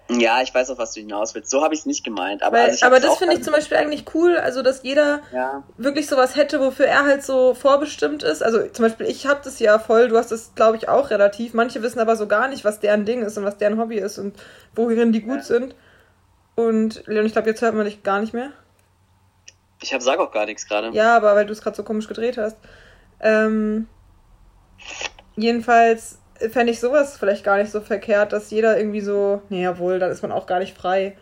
Ja, ich weiß auch, was du hinaus willst. So habe ich es nicht gemeint. Aber, Weil, also aber das finde ich zum Beispiel eigentlich cool, also dass jeder ja. wirklich sowas hätte, wofür er halt so vorbestimmt ist. Also zum Beispiel, ich habe das ja voll, du hast das, glaube ich, auch relativ. Manche wissen aber so gar nicht, was deren Ding ist und was deren Hobby ist und worin die gut ja. sind. Und Leon, ich glaube, jetzt hört man dich gar nicht mehr. Ich hab, sag auch gar nichts gerade. Ja, aber weil du es gerade so komisch gedreht hast. Ähm, jedenfalls fände ich sowas vielleicht gar nicht so verkehrt, dass jeder irgendwie so, nee, jawohl, dann ist man auch gar nicht frei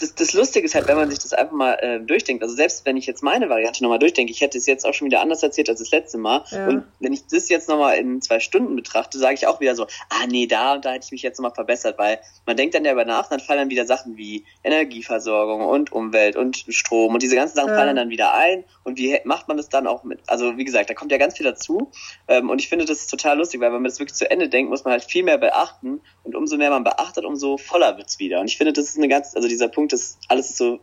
das, das Lustige ist halt, wenn man sich das einfach mal äh, durchdenkt, also selbst wenn ich jetzt meine Variante nochmal durchdenke, ich hätte es jetzt auch schon wieder anders erzählt als das letzte Mal. Ja. Und wenn ich das jetzt nochmal in zwei Stunden betrachte, sage ich auch wieder so, ah nee, da und da hätte ich mich jetzt nochmal verbessert, weil man denkt dann ja über nach, dann fallen dann wieder Sachen wie Energieversorgung und Umwelt und Strom und diese ganzen Sachen ja. fallen dann wieder ein. Und wie macht man das dann auch mit? Also wie gesagt, da kommt ja ganz viel dazu. Ähm, und ich finde das ist total lustig, weil wenn man das wirklich zu Ende denkt, muss man halt viel mehr beachten. Und umso mehr man beachtet, umso voller wird's wieder. Und ich finde, das ist eine ganz, also dieser Punkt ist, alles ist so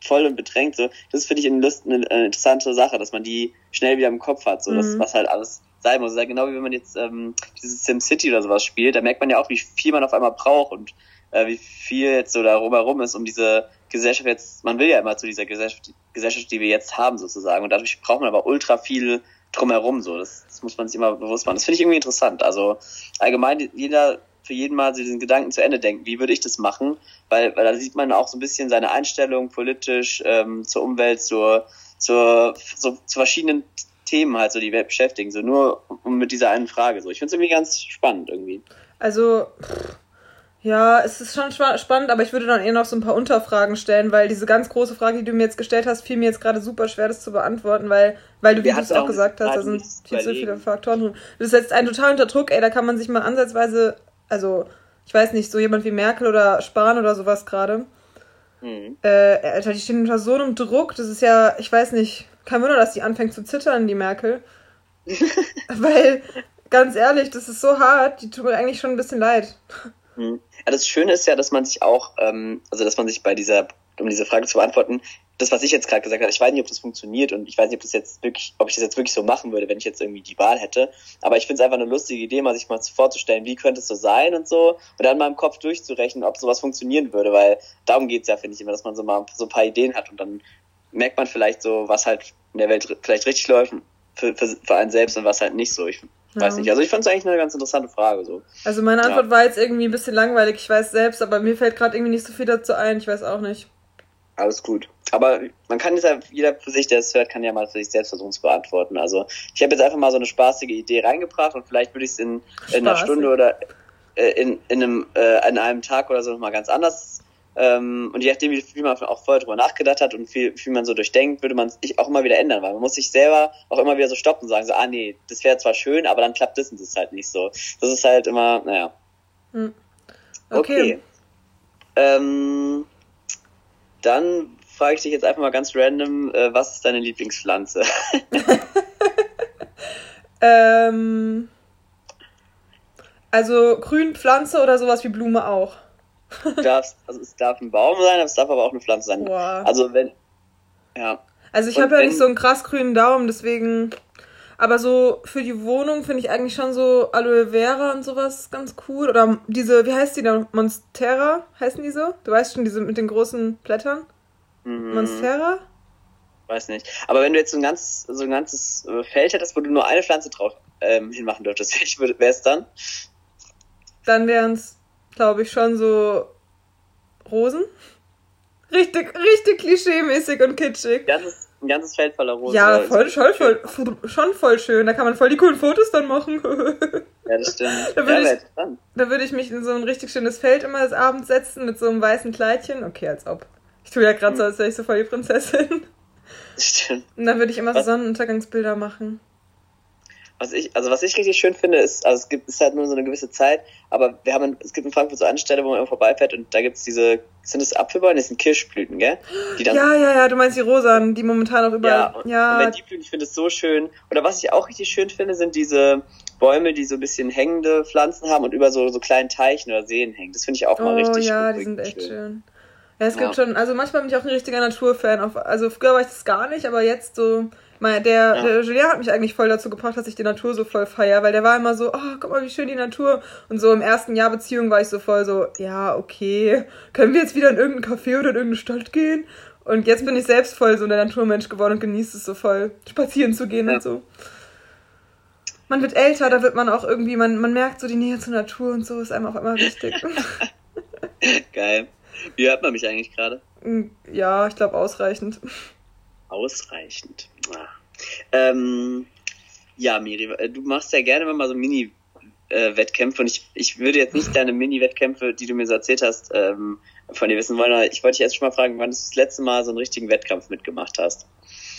voll und bedrängt, so, das finde ich eine, eine, eine, interessante Sache, dass man die schnell wieder im Kopf hat, so, mhm. das, was halt alles sein muss. Ja, genau wie wenn man jetzt ähm, dieses SimCity oder sowas spielt, da merkt man ja auch, wie viel man auf einmal braucht und äh, wie viel jetzt so da herum ist, um diese Gesellschaft jetzt, man will ja immer zu dieser Gesellschaft, Gesellschaft, die wir jetzt haben, sozusagen. Und dadurch braucht man aber ultra viel drumherum, so. Das, das muss man sich immer bewusst machen. Das finde ich irgendwie interessant. Also allgemein, jeder für jeden Mal diesen Gedanken zu Ende denken. Wie würde ich das machen? Weil, weil da sieht man auch so ein bisschen seine Einstellung politisch ähm, zur Umwelt, zur, zur, so, zu verschiedenen Themen halt so, die Welt beschäftigen. So nur um mit dieser einen Frage. So, ich finde es irgendwie ganz spannend irgendwie. Also ja, es ist schon spannend, aber ich würde dann eher noch so ein paar Unterfragen stellen, weil diese ganz große Frage, die du mir jetzt gestellt hast, fiel mir jetzt gerade super schwer, das zu beantworten, weil, weil du, wie du es auch gesagt hast, da sind viel zu viele Faktoren drin. Das setzt einen total unter Druck, ey, da kann man sich mal ansatzweise also ich weiß nicht, so jemand wie Merkel oder Spahn oder sowas gerade. Mhm. Äh, Alter, die stehen unter so einem Druck, das ist ja, ich weiß nicht, kein Wunder, dass die anfängt zu zittern, die Merkel. Weil, ganz ehrlich, das ist so hart, die tut mir eigentlich schon ein bisschen leid. Mhm. Ja, das Schöne ist ja, dass man sich auch, ähm, also dass man sich bei dieser, um diese Frage zu beantworten, das, was ich jetzt gerade gesagt habe, ich weiß nicht, ob das funktioniert und ich weiß nicht, ob das jetzt wirklich, ob ich das jetzt wirklich so machen würde, wenn ich jetzt irgendwie die Wahl hätte. Aber ich finde es einfach eine lustige Idee, mal sich mal vorzustellen, wie könnte es so sein und so, und dann mal im Kopf durchzurechnen, ob sowas funktionieren würde, weil darum geht's ja, finde ich immer, dass man so mal so ein paar Ideen hat und dann merkt man vielleicht so, was halt in der Welt vielleicht richtig läuft für, für, für einen selbst und was halt nicht so. Ich weiß ja. nicht. Also ich fand es eigentlich eine ganz interessante Frage. So. Also meine Antwort ja. war jetzt irgendwie ein bisschen langweilig, ich weiß selbst, aber mir fällt gerade irgendwie nicht so viel dazu ein, ich weiß auch nicht. Alles gut. Aber man kann jetzt ja, jeder für sich, der es hört, kann ja mal für sich selbst versuchen zu beantworten. Also ich habe jetzt einfach mal so eine spaßige Idee reingebracht und vielleicht würde ich es in, in einer Stunde oder äh, in, in, einem, äh, in einem Tag oder so nochmal ganz anders. Ähm, und je nachdem, wie viel man auch vorher drüber nachgedacht hat und wie viel man so durchdenkt, würde man sich auch immer wieder ändern, weil man muss sich selber auch immer wieder so stoppen und sagen, so, ah nee, das wäre zwar schön, aber dann klappt das und das halt nicht so. Das ist halt immer, naja. Hm. Okay. okay. Ähm, dann frage ich dich jetzt einfach mal ganz random, äh, was ist deine Lieblingspflanze? ähm, also Grünpflanze oder sowas wie Blume auch. darfst, also es darf ein Baum sein, es darf aber auch eine Pflanze sein. Wow. Also wenn, ja. Also ich habe ja nicht so einen krass grünen Daumen, deswegen aber so für die Wohnung finde ich eigentlich schon so Aloe Vera und sowas ganz cool. Oder diese, wie heißt die da? Monstera heißen die so? Du weißt schon, diese mit den großen Blättern? Mhm. Monstera? Weiß nicht. Aber wenn du jetzt so ein, ganz, so ein ganzes äh, Feld hättest, wo du nur eine Pflanze drauf ähm, hinmachen dürftest, wäre es dann? Dann wären es, glaube ich, schon so Rosen. Richtig, richtig klischee-mäßig und kitschig. Das ist ein ganzes Feld voller Rosen. Ja, voll, voll, voll, schon voll schön. Da kann man voll die coolen Fotos dann machen. ja, das stimmt. Da würde ja, ich, da ich mich in so ein richtig schönes Feld immer des Abends setzen mit so einem weißen Kleidchen. Okay, als ob. Ich tue ja gerade so, als wäre ich so voll die Prinzessin. Stimmt. Und dann würde ich immer so Sonnenuntergangsbilder machen was ich, also was ich richtig schön finde, ist, also es gibt, ist halt nur so eine gewisse Zeit, aber wir haben, es gibt in Frankfurt so eine Stelle, wo man immer vorbeifährt und da gibt es diese, sind das Apfelbäume? Das sind Kirschblüten, gell? Ja, ja, ja, du meinst die rosanen, die momentan auch überall, ja. Und, ja. Und wenn die blühen, ich finde es so schön. Oder was ich auch richtig schön finde, sind diese Bäume, die so ein bisschen hängende Pflanzen haben und über so, so kleinen Teichen oder Seen hängen. Das finde ich auch mal oh, richtig ja, die sind echt schön. schön. Ja, es gibt schon, also manchmal bin ich auch ein richtiger Naturfan. also früher war ich das gar nicht, aber jetzt so, mein, der, ja. der Julien hat mich eigentlich voll dazu gebracht, dass ich die Natur so voll feier, weil der war immer so, oh, guck mal, wie schön die Natur. Und so im ersten Jahr Beziehung war ich so voll so, ja, okay, können wir jetzt wieder in irgendein Café oder in irgendeine Stadt gehen? Und jetzt bin ich selbst voll so der Naturmensch geworden und genieße es so voll, spazieren zu gehen ja. und so. Man wird älter, da wird man auch irgendwie, man, man merkt so die Nähe zur Natur und so, ist einem auch immer wichtig. Geil. Wie hört man mich eigentlich gerade? Mm, ja, ich glaube ausreichend. Ausreichend. Ah. Ähm, ja, Miri, äh, du machst ja gerne mal so Mini-Wettkämpfe und ich, ich würde jetzt nicht deine Mini-Wettkämpfe, die du mir so erzählt hast, ähm, von dir wissen wollen. Ich wollte dich erst schon mal fragen, wann du das letzte Mal so einen richtigen Wettkampf mitgemacht hast.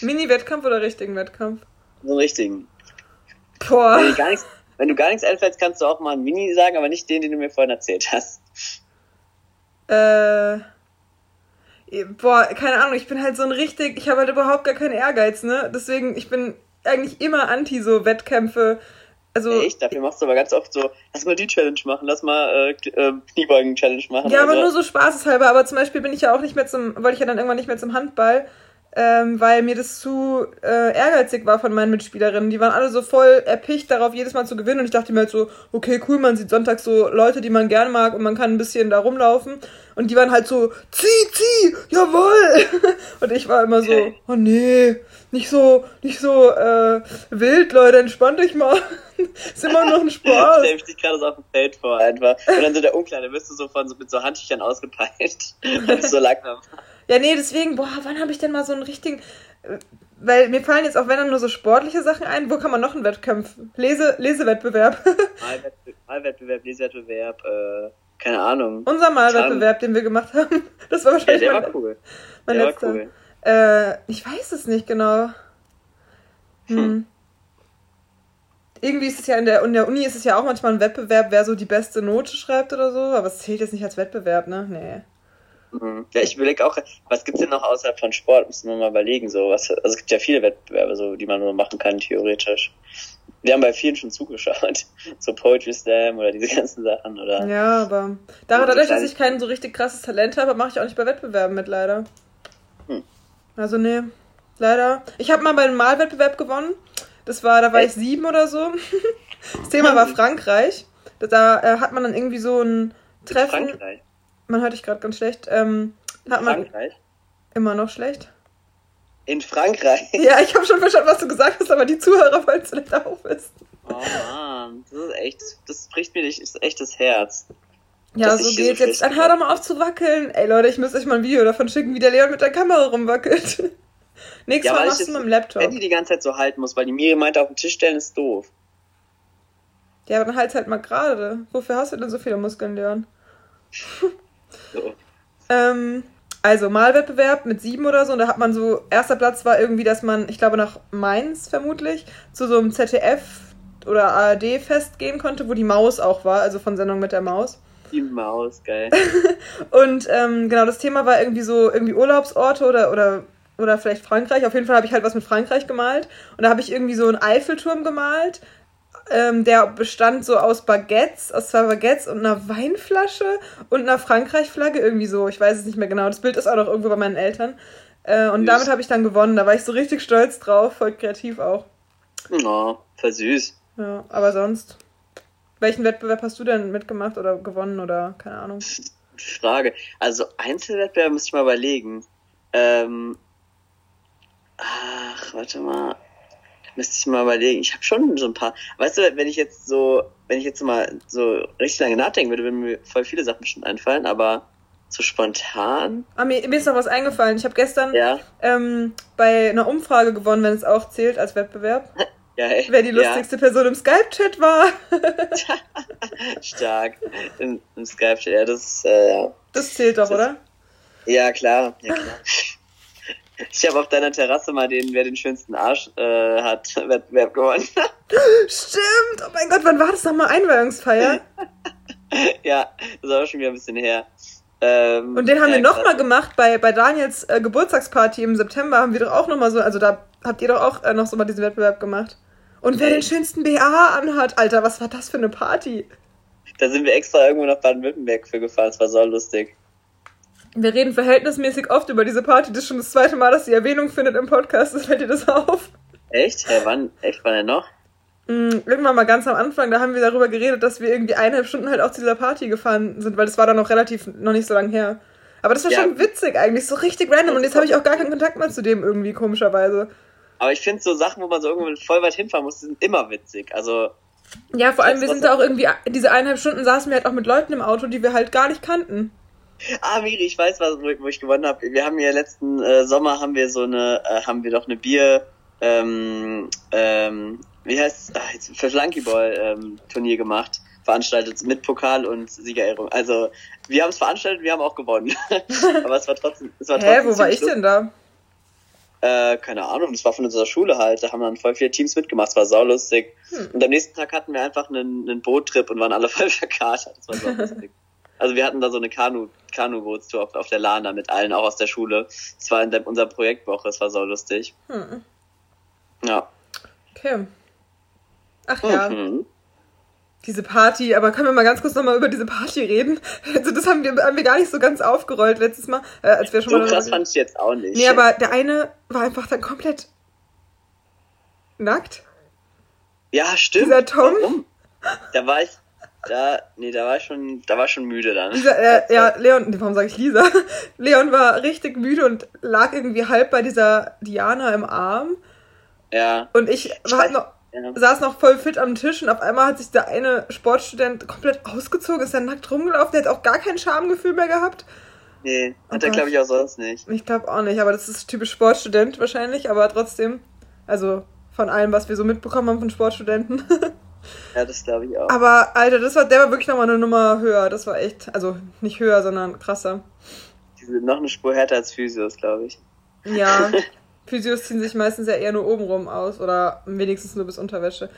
Mini-Wettkampf oder richtigen Wettkampf? So einen richtigen. Boah. Wenn, gar nichts, wenn du gar nichts einfällst, kannst du auch mal einen Mini sagen, aber nicht den, den du mir vorhin erzählt hast. Äh. Boah, keine Ahnung, ich bin halt so ein richtig, ich habe halt überhaupt gar keinen Ehrgeiz, ne? Deswegen, ich bin eigentlich immer anti so Wettkämpfe. Also, Echt? Dafür machst du aber ganz oft so, lass mal die Challenge machen, lass mal äh, äh, Kniebeugen-Challenge machen. Ja, aber so. nur so spaßeshalber. Aber zum Beispiel bin ich ja auch nicht mehr zum, wollte ich ja dann irgendwann nicht mehr zum Handball, ähm, weil mir das zu äh, ehrgeizig war von meinen Mitspielerinnen. Die waren alle so voll erpicht darauf, jedes Mal zu gewinnen. Und ich dachte mir halt so, okay, cool, man sieht sonntags so Leute, die man gerne mag und man kann ein bisschen da rumlaufen. Und die waren halt so, zieh, zieh, jawoll. und ich war immer so, oh nee, nicht so, nicht so äh, wild, Leute, entspannt euch mal. ist immer noch ein Spaß. Stell mich gerade so auf dem Feld vor, einfach. Und dann so der Unkleine, wirst du so von so mit so Handtüchern ausgepeilt. und so langsam. Ja, nee, deswegen, boah, wann habe ich denn mal so einen richtigen. Äh, weil mir fallen jetzt auch wenn dann nur so sportliche Sachen ein. Wo kann man noch einen Wettkampf? Lese, Lesewettbewerb. Malwettbewerb, Lesewettbewerb, äh, keine Ahnung. Unser Malwettbewerb, den wir gemacht haben. Das war wahrscheinlich. Ja, der mein, war cool. Mein der letzter. War cool. Äh, ich weiß es nicht genau. Hm. hm. Irgendwie ist es ja in der, in der Uni ist es ja auch manchmal ein Wettbewerb, wer so die beste Note schreibt oder so, aber es zählt jetzt nicht als Wettbewerb, ne? Nee. Mhm. Ja, ich überlege auch, was gibt's denn noch außerhalb von Sport? Müssen wir mal überlegen. So, was, also es gibt ja viele Wettbewerbe, so, die man nur machen kann, theoretisch. Wir haben bei vielen schon zugeschaut. So Poetry Slam oder diese ganzen Sachen, oder? Ja, aber dadurch, dass ich kein so richtig krasses Talent habe, mache ich auch nicht bei Wettbewerben mit, leider. Hm. Also, nee, leider. Ich habe mal bei einem Malwettbewerb gewonnen. Das war, da war Echt? ich sieben oder so. Das Thema war Frankreich. Da äh, hat man dann irgendwie so ein Treffen. Frankreich? Man hört dich gerade ganz schlecht. Ähm, hat In Frankreich? immer noch schlecht. In Frankreich? Ja, ich habe schon verstanden, was du gesagt hast, aber die Zuhörer wollen es nicht auch wissen. Oh Mann, das ist echt, das bricht mir nicht, ist echt das Herz. Ja, so geht's jetzt. Dann hör doch mal auf zu wackeln. Ey Leute, ich muss euch mal ein Video davon schicken, wie der Leon mit der Kamera rumwackelt. Nächstes ja, Mal machst du mit dem Laptop. Wenn die die ganze Zeit so halten muss, weil die Miri meinte, auf den Tisch stellen ist doof. Ja, aber dann halt's halt mal gerade. Wofür hast du denn so viele Muskeln, Leon? So. ähm, also Malwettbewerb mit sieben oder so. Und da hat man so, erster Platz war irgendwie, dass man, ich glaube nach Mainz vermutlich, zu so einem ZDF oder ARD-Fest gehen konnte, wo die Maus auch war, also von Sendung mit der Maus. Die Maus, geil. und ähm, genau, das Thema war irgendwie so, irgendwie Urlaubsorte oder, oder, oder vielleicht Frankreich. Auf jeden Fall habe ich halt was mit Frankreich gemalt. Und da habe ich irgendwie so einen Eiffelturm gemalt ähm, der bestand so aus Baguettes, aus zwei Baguettes und einer Weinflasche und einer Frankreich-Flagge, irgendwie so. Ich weiß es nicht mehr genau. Das Bild ist auch noch irgendwo bei meinen Eltern. Äh, und süß. damit habe ich dann gewonnen. Da war ich so richtig stolz drauf, voll kreativ auch. Oh, voll süß. Ja, aber sonst. Welchen Wettbewerb hast du denn mitgemacht oder gewonnen oder keine Ahnung? Frage. Also Einzelwettbewerb muss ich mal überlegen. Ähm, ach, warte mal. Müsste ich mal überlegen. Ich habe schon so ein paar. Weißt du, wenn ich jetzt so, wenn ich jetzt mal so richtig lange nachdenken würde, würden mir voll viele Sachen bestimmt einfallen, aber so spontan. Ah, mir, mir ist noch was eingefallen. Ich habe gestern ja? ähm, bei einer Umfrage gewonnen, wenn es auch zählt als Wettbewerb. Ja, ey. Wer die lustigste ja. Person im Skype-Chat war. Stark. Im, im Skype-Chat, ja, das, äh. Das zählt doch, das, oder? Ja, klar. Ja, klar. Ich habe auf deiner Terrasse mal den, wer den schönsten Arsch äh, hat, Wettbewerb gewonnen. Stimmt! Oh mein Gott, wann war das nochmal Einweihungsfeier? ja, das war auch schon wieder ein bisschen her. Ähm, und den haben ja, wir nochmal gemacht bei, bei Daniels äh, Geburtstagsparty im September. Haben wir doch auch nochmal so, also da habt ihr doch auch äh, noch so mal diesen Wettbewerb gemacht. Und wer den schönsten BA anhat, Alter, was war das für eine Party? Da sind wir extra irgendwo nach Baden-Württemberg für gefahren, es war so lustig. Wir reden verhältnismäßig oft über diese Party. Das ist schon das zweite Mal, dass die Erwähnung findet im Podcast. Das fällt dir das auf? Echt? Hey, wann? Echt? Wann denn noch? Mm, irgendwann mal ganz am Anfang, da haben wir darüber geredet, dass wir irgendwie eineinhalb Stunden halt auch zu dieser Party gefahren sind, weil das war dann noch relativ, noch nicht so lange her. Aber das war Ja. schon witzig eigentlich, so richtig random. Und jetzt habe ich auch gar keinen Kontakt mehr zu dem irgendwie, komischerweise. Aber ich finde so Sachen, wo man so irgendwo voll weit hinfahren muss, sind immer witzig. Also, Ja, vor allem, wir sind da auch irgendwie, diese eineinhalb Stunden saßen wir halt auch mit Leuten im Auto, die wir halt gar nicht kannten. ah, Miri, ich weiß, was, wo, ich- wo ich gewonnen habe. Wir haben ja letzten äh, Sommer haben wir so eine, äh, haben wir doch eine Bier, ähm, ähm, wie heißt es, ah, für Flunkyball ähm, Turnier gemacht, veranstaltet mit Pokal und Siegerehrung. Also, wir haben es veranstaltet, wir haben auch gewonnen. Aber es war trotzdem, es war Hä, trotzdem wo war ich denn da? Äh, keine Ahnung, das war von unserer Schule halt. Da haben dann voll viele Teams mitgemacht, es war saulustig. Hm. Und am nächsten Tag hatten wir einfach einen, einen Boottrip und waren alle voll verkatert. Das war saulustig. Also wir hatten da so eine Kanu, Kanu-Bootstour auf, auf der Lana mit allen, auch aus der Schule. Das war in der, unserer Projektwoche, es war saulustig. Hm, Ja. okay. Ach ja, Mhm. diese Party, aber können wir mal ganz kurz nochmal über diese Party reden? Also das haben wir, haben wir gar nicht so ganz aufgerollt letztes Mal, äh, als wir schon So mal krass darüber- fand ich jetzt auch nicht. Nee, aber der eine war einfach dann komplett nackt. ja, stimmt. dieser Tom? Warum? Da war ich, da, nee, da war ich schon, da war ich schon müde dann. Dieser, äh, ja, Leon, warum sage ich Lisa? Leon war richtig müde und lag irgendwie halb bei dieser Diana im Arm. Ja. Und ich, Ich war weiß- noch, ja. saß noch voll fit am Tisch und auf einmal hat sich der eine Sportstudent komplett ausgezogen, ist dann nackt rumgelaufen, der hat auch gar kein Schamgefühl mehr gehabt. Nee, hat er Gott. glaube ich auch sonst nicht. Ich glaube auch nicht, aber das ist typisch Sportstudent wahrscheinlich, aber trotzdem, also von allem, was wir so mitbekommen haben von Sportstudenten. Ja, das glaube ich auch. aber Alter, das war, der war wirklich nochmal eine Nummer höher. Das war echt, also nicht höher, sondern krasser. Die sind noch eine Spur härter als Physios, glaube ich. Ja, Physios ziehen sich meistens ja eher nur obenrum aus oder wenigstens nur bis Unterwäsche.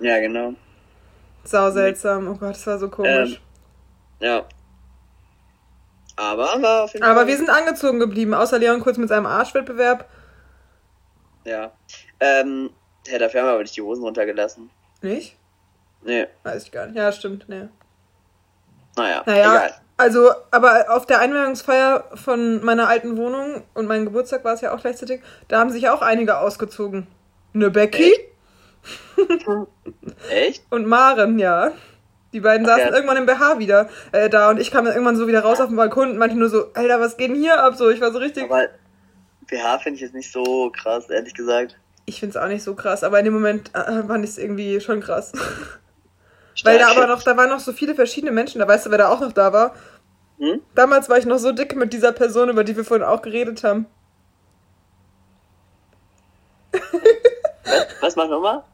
Ja, genau. Sau seltsam. Oh Gott, das war so komisch. Ja. Aber war auf jeden Aber Fall. wir sind angezogen geblieben, außer Leon kurz mit seinem Arschwettbewerb. Ja. Ähm, ja, dafür haben wir aber nicht die Hosen runtergelassen. Nicht? Nee. Weiß ich gar nicht. Ja, stimmt, nee. Naja. Naja, Egal. also, aber auf der Einweihungsfeier von meiner alten Wohnung und mein Geburtstag war es ja auch gleichzeitig, da haben sich auch einige ausgezogen. Ne Becky Echt? und Maren, ja. Die beiden saßen ja. irgendwann im BH wieder äh, da und ich kam dann irgendwann so wieder raus auf den Balkon und manche nur so, Alter, was geht denn hier ab? So, ich war so richtig. Aber BH finde ich jetzt nicht so krass, ehrlich gesagt. Ich find's auch nicht so krass, aber in dem Moment äh, fand ich es irgendwie schon krass. Weil da aber noch, da waren noch so viele verschiedene Menschen, da weißt du, wer da auch noch da war. Hm? Damals war ich noch so dick mit dieser Person, über die wir vorhin auch geredet haben. Was, was mach nochmal?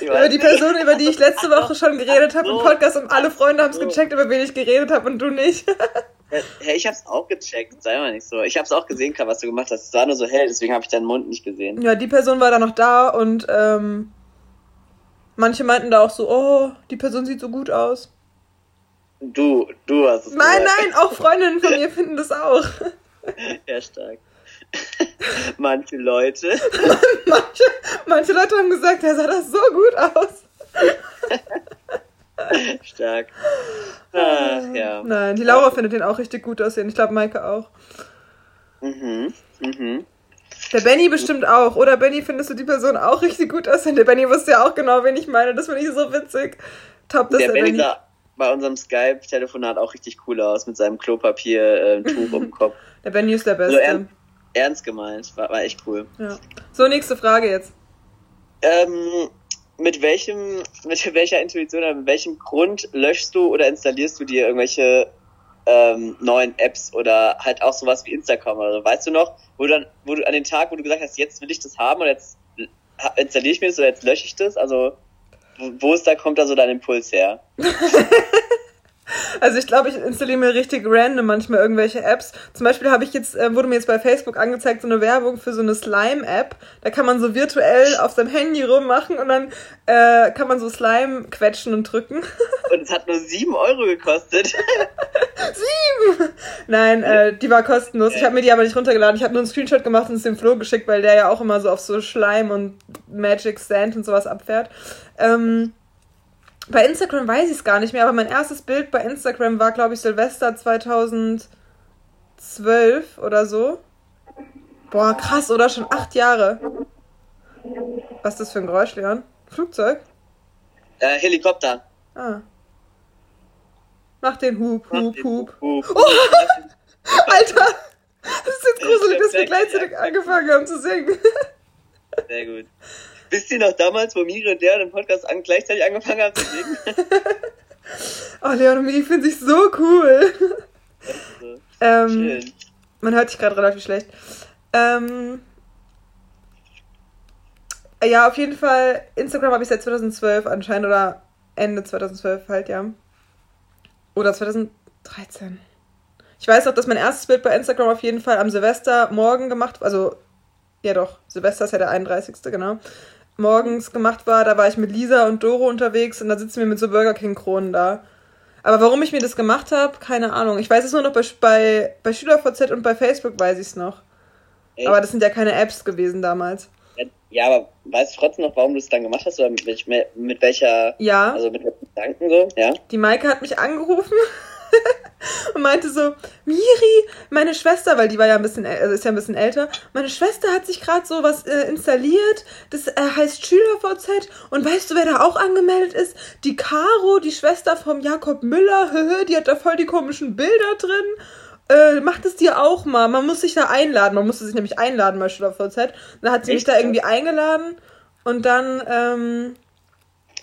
Über die. Person, über die ich letzte Woche schon geredet habe im. Podcast und alle Freunde haben es So. gecheckt, über wen ich geredet habe und du nicht. Hey, ich hab's auch gecheckt, sei mal nicht so. Ich hab's auch gesehen, was du gemacht hast. Es war nur so hell, deswegen habe ich deinen Mund nicht gesehen. Ja, die Person war da noch da und ähm, manche meinten da auch so, oh, die Person sieht so gut aus. Du, du hast es Nein, gesagt. nein, auch Freundinnen von mir finden das auch. Ja, stark. Manche Leute. Manche, manche Leute haben gesagt, er sah das so gut aus. Stark. Ach, ja. Nein, die Laura findet den auch richtig gut aussehen. Ich glaube, Maike auch. Mhm. Mhm. Der Benny bestimmt auch. Oder Benny, findest du die Person auch richtig gut aussehen? Der Benny wusste ja auch genau, wen ich meine. Das finde ich so witzig. Top, dass Der der, Benny Benny. sah bei unserem Skype-Telefonat auch richtig cool aus mit seinem Klopapier-Tuch um den Kopf. Der Benny ist der Also Beste. ern ernst gemeint, war, war echt cool. Ja. So, nächste Frage jetzt. Ähm, mit welchem, mit welcher Intuition oder mit welchem Grund löschst du oder installierst du dir irgendwelche ähm, neuen Apps oder halt auch sowas wie Instagram oder so? Weißt du noch, wo du dann, wo du an den Tag, wo du gesagt hast, jetzt will ich das haben oder jetzt installiere ich mir das oder jetzt lösche ich das? Also wo ist da, kommt da so dein Impuls her? Also ich glaube, ich installiere mir richtig random manchmal irgendwelche Apps. Zum Beispiel habe ich jetzt, äh, wurde mir jetzt bei Facebook angezeigt, so eine Werbung für so eine Slime-App. Da kann man so virtuell auf seinem Handy rummachen und dann äh, kann man so Slime quetschen und drücken. Und es hat nur sieben Euro gekostet. Nein, äh, die war kostenlos. Ich habe mir die aber nicht runtergeladen. Ich habe nur einen Screenshot gemacht und es dem Flo geschickt, weil der ja auch immer so auf so Schleim und Magic Sand und sowas abfährt. Ähm, Bei Instagram weiß ich es gar nicht mehr, aber mein erstes Bild bei Instagram war, glaube ich, Silvester 2012 oder so. Boah, krass, oder? Schon acht Jahre. Was ist das für ein Geräusch, Leon? Flugzeug? Äh, Helikopter. Ah. Mach den Hup, Hup, Hup. Hup. Oh, Alter! Das ist jetzt gruselig, dass wir gleichzeitig angefangen haben zu singen. Sehr gut. Wisst ihr noch damals, wo Miri und der den Podcast an, gleichzeitig angefangen haben zu singen? Oh, Leon und Miri finden sich so cool. So, Ähm, schön. man hört dich gerade relativ schlecht. Ähm, ja, auf jeden Fall. Instagram habe ich seit 2012 anscheinend oder Ende 2012 halt, ja. Oder 2013. Ich weiß auch, dass mein erstes Bild bei Instagram auf jeden Fall am Silvestermorgen gemacht, also ja doch, Silvester ist ja der 31. genau. Morgens gemacht war, da war ich mit Lisa und Doro unterwegs und da sitzen wir mit so Burger King Kronen da. Aber warum ich mir das gemacht habe, keine Ahnung. Ich weiß es nur noch bei, bei, bei SchülerVZ und bei Facebook weiß ich es noch. Echt? Aber das sind ja keine Apps gewesen damals. Ja, aber weißt du trotzdem noch, warum du es dann gemacht hast? Oder mit, mit welcher, Ja, also mit welchen Gedanken so? Ja? die Maike hat mich angerufen und meinte so, Miri, meine Schwester, weil die war ja ein bisschen, also ist ja ein bisschen älter, meine Schwester hat sich gerade so was äh, installiert, das äh, heißt SchülerVZ und weißt du, wer da auch angemeldet ist? Die Caro, die Schwester vom Jakob Müller, die hat da voll die komischen Bilder drin. Äh, macht es dir auch mal. Man muss sich da einladen. Man musste sich nämlich einladen bei SchülerVZ. Dann hat sie mich Echt? da irgendwie eingeladen und dann ähm,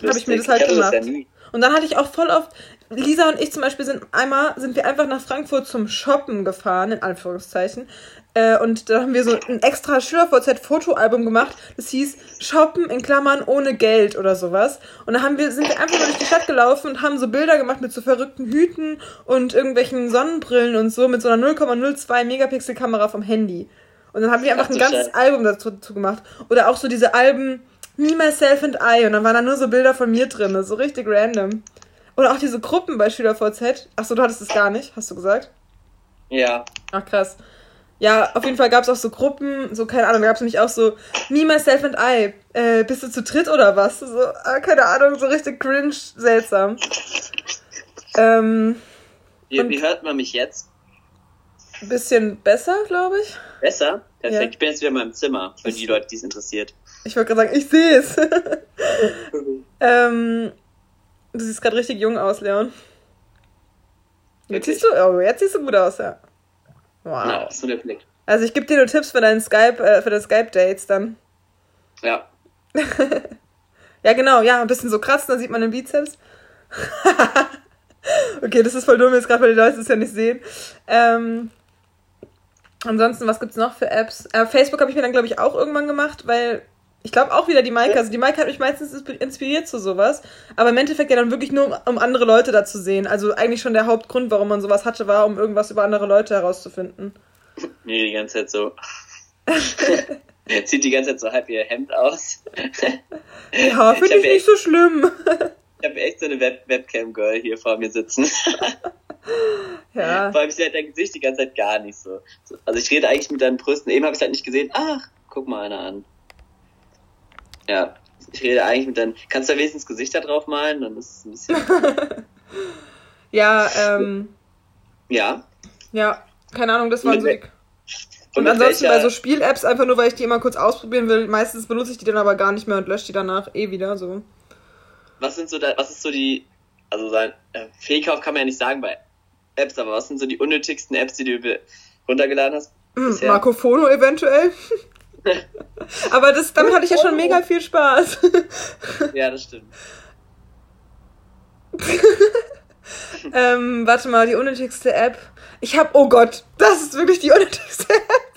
habe ich mir das halt gemacht. Das ja. Und dann hatte ich auch voll oft, Lisa und ich zum Beispiel sind einmal, sind wir einfach nach Frankfurt zum Shoppen gefahren, in Anführungszeichen. Äh, und da haben wir so ein extra SchülerVZ-Fotoalbum gemacht, das hieß Shoppen in Klammern ohne Geld oder sowas. Und da haben wir, sind wir einfach nur durch die Stadt gelaufen und haben so Bilder gemacht mit so verrückten Hüten und irgendwelchen Sonnenbrillen und so mit so einer 0,02 Megapixel Kamera vom Handy. Und dann haben wir einfach Ach ein ganzes Scheiße. Album dazu, dazu gemacht. Oder auch so diese Alben Me, Myself and I. Und dann waren da nur so Bilder von mir drin. So richtig random. Oder auch diese Gruppen bei SchülerVZ. Achso, du hattest es gar nicht, hast du gesagt? Ja. Ach krass. Ja, auf jeden Fall gab es auch so Gruppen, so keine Ahnung, gab es nämlich auch so Me, Myself and I. Äh, bist du zu dritt oder was? So, ah, keine Ahnung, so richtig cringe, seltsam. Ähm, Wie, wie hört man mich jetzt? bisschen besser, glaube ich. Besser? Perfekt. Ja. Ich bin jetzt wieder in meinem Zimmer, für die Leute, die es interessiert. Ich wollte gerade sagen, ich sehe es. ähm, du siehst gerade richtig jung aus, Leon. Jetzt siehst du, oh, jetzt siehst du gut aus, ja. Na, Wow. so der Blick. Also ich gebe dir nur Tipps für deinen Skype, äh, für deine Skype-Dates dann. Ja. Ja, genau, ja, ein bisschen so kratzen, dann sieht man den Bizeps. okay, das ist voll dumm jetzt gerade, weil die Leute es ja nicht sehen. Ähm, ansonsten, was gibt's noch für Apps? Äh, Facebook habe ich mir dann, glaube ich, auch irgendwann gemacht, weil ich glaube auch wieder die Maike. Also die Maike hat mich meistens insp- inspiriert zu sowas. Aber im Endeffekt ja dann wirklich nur, um, andere Leute da zu sehen. Also eigentlich schon der Hauptgrund, warum man sowas hatte, war, um irgendwas über andere Leute herauszufinden. Nee, die ganze Zeit so. Sieht die ganze Zeit so halb ihr Hemd aus. Ja, finde hab ich nicht so schlimm. Ich habe echt so eine Web Webcam-Girl hier vor mir sitzen. ja. Vor allem, sie hat dein Gesicht die ganze Zeit gar nicht so. So, Also ich rede eigentlich mit deinen Brüsten. Eben habe ich es halt nicht gesehen. Ach, guck mal einer an. Ja, ich rede eigentlich mit deinen... Kannst du wenigstens Gesichter drauf malen? Dann ist es ein bisschen... Ja, ähm, Ja. ja, keine Ahnung, das waren so Und mit ansonsten welcher- bei so Spiel-Apps einfach nur, weil ich die immer kurz ausprobieren will. Meistens benutze ich die dann aber gar nicht mehr und lösche die danach eh wieder so. Was sind so da, was ist so die, also sein äh, Fehlkauf kann man ja nicht sagen bei Apps, aber was sind so die unnötigsten Apps, die du runtergeladen hast? Hm, Bisher? Marco Fono eventuell. aber das, damit hatte ich ja schon mega viel Spaß. Ja, das stimmt. ähm, warte mal, die unnötigste App. Ich hab, oh Gott, das ist wirklich die unnötigste App.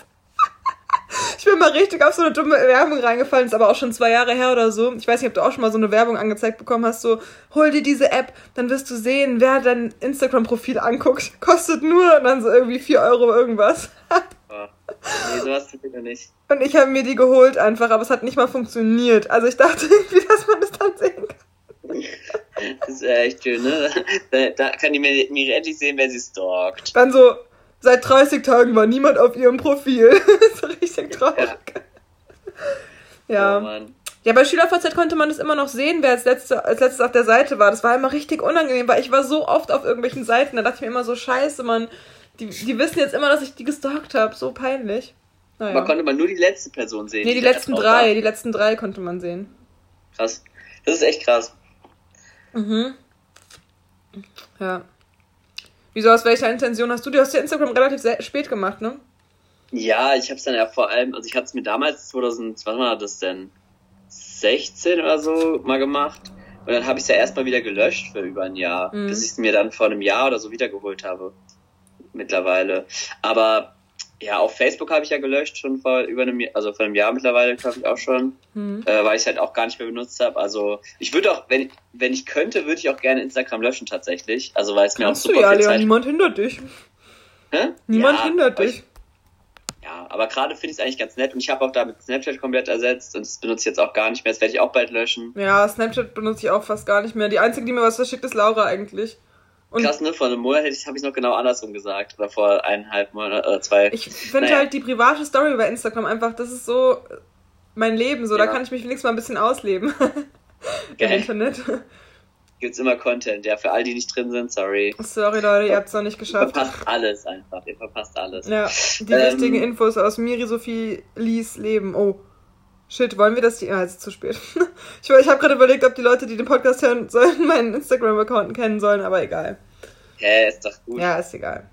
Ich bin mal richtig auf so eine dumme Werbung reingefallen, ist aber auch schon zwei Jahre her oder so. Ich weiß nicht, ob du auch schon mal so eine Werbung angezeigt bekommen hast, so, hol dir diese App, dann wirst du sehen, wer dein Instagram-Profil anguckt. Kostet nur und dann so irgendwie 4 Euro irgendwas. Oh. Nee, sowas tut mir nicht. Und ich habe mir die geholt einfach, aber es hat nicht mal funktioniert. Also ich dachte irgendwie, dass man das dann sehen kann. Das ist echt schön, ne? Da, da kann die mir, mir endlich sehen, wer sie stalkt. Dann so, seit 30 Tagen war niemand auf ihrem Profil. so richtig traurig. Oh Ja. Mann. Ja, bei SchülerVZ konnte man das immer noch sehen, wer als, letzte, als letztes auf der Seite war. Das war immer richtig unangenehm, weil ich war so oft auf irgendwelchen Seiten, da dachte ich mir immer so, scheiße, man, die, die wissen jetzt immer, dass ich die gestalkt habe. So peinlich. Naja. Man konnte man nur die letzte Person sehen. Nee, die, die letzten drei, war. die letzten drei konnte man sehen. Krass. Das ist echt krass. Mhm. Ja. Wieso, aus welcher Intention hast du? Du hast ja Instagram relativ spät gemacht, ne? Ja, ich hab's dann ja vor allem, also ich es mir damals 2000, wann war das denn? 16 oder so mal gemacht. Und dann habe ich es ja erstmal wieder gelöscht für über ein Jahr, mhm. bis ich es mir dann vor einem Jahr oder so wiedergeholt habe. Mittlerweile. Aber ja, auf Facebook habe ich ja gelöscht, schon vor über einem Jahr, also vor einem Jahr mittlerweile, glaube ich auch schon, mhm. äh, weil ich es halt auch gar nicht mehr benutzt habe. Also ich würde auch, wenn, wenn ich könnte, würde ich auch gerne Instagram löschen tatsächlich. Also weil es mir auch super du ja, viel Leon, Zeit... niemand hindert dich. Hä? Niemand ja, hindert dich. Ja, aber gerade finde ich es eigentlich ganz nett und ich habe auch damit Snapchat komplett ersetzt und das benutze ich jetzt auch gar nicht mehr. Das werde ich auch bald löschen. Ja, Snapchat benutze ich auch fast gar nicht mehr. Die einzige, die mir was verschickt, ist Laura eigentlich. Und Krass, ne? Vor einem Monat habe ich es noch genau andersrum gesagt. Oder vor eineinhalb Monaten oder zwei. Ich finde naja. halt die private Story bei Instagram einfach, das ist so mein Leben. So, ja. da kann ich mich wenigstens mal ein bisschen ausleben. Im Internet gibt's immer Content. Ja, für all die nicht drin sind, sorry. Sorry, Leute, ihr habt's noch nicht geschafft. Ihr verpasst alles einfach. Ihr verpasst alles. Ja, die ähm, wichtigen Infos aus Miri Sophie Lies Leben. Oh. Shit, wollen wir das? Die, ah, jetzt ist zu spät. ich ich habe gerade überlegt, ob die Leute, die den Podcast hören sollen, meinen Instagram-Account kennen sollen, aber egal. Hä, ist doch gut. Ja, ist egal.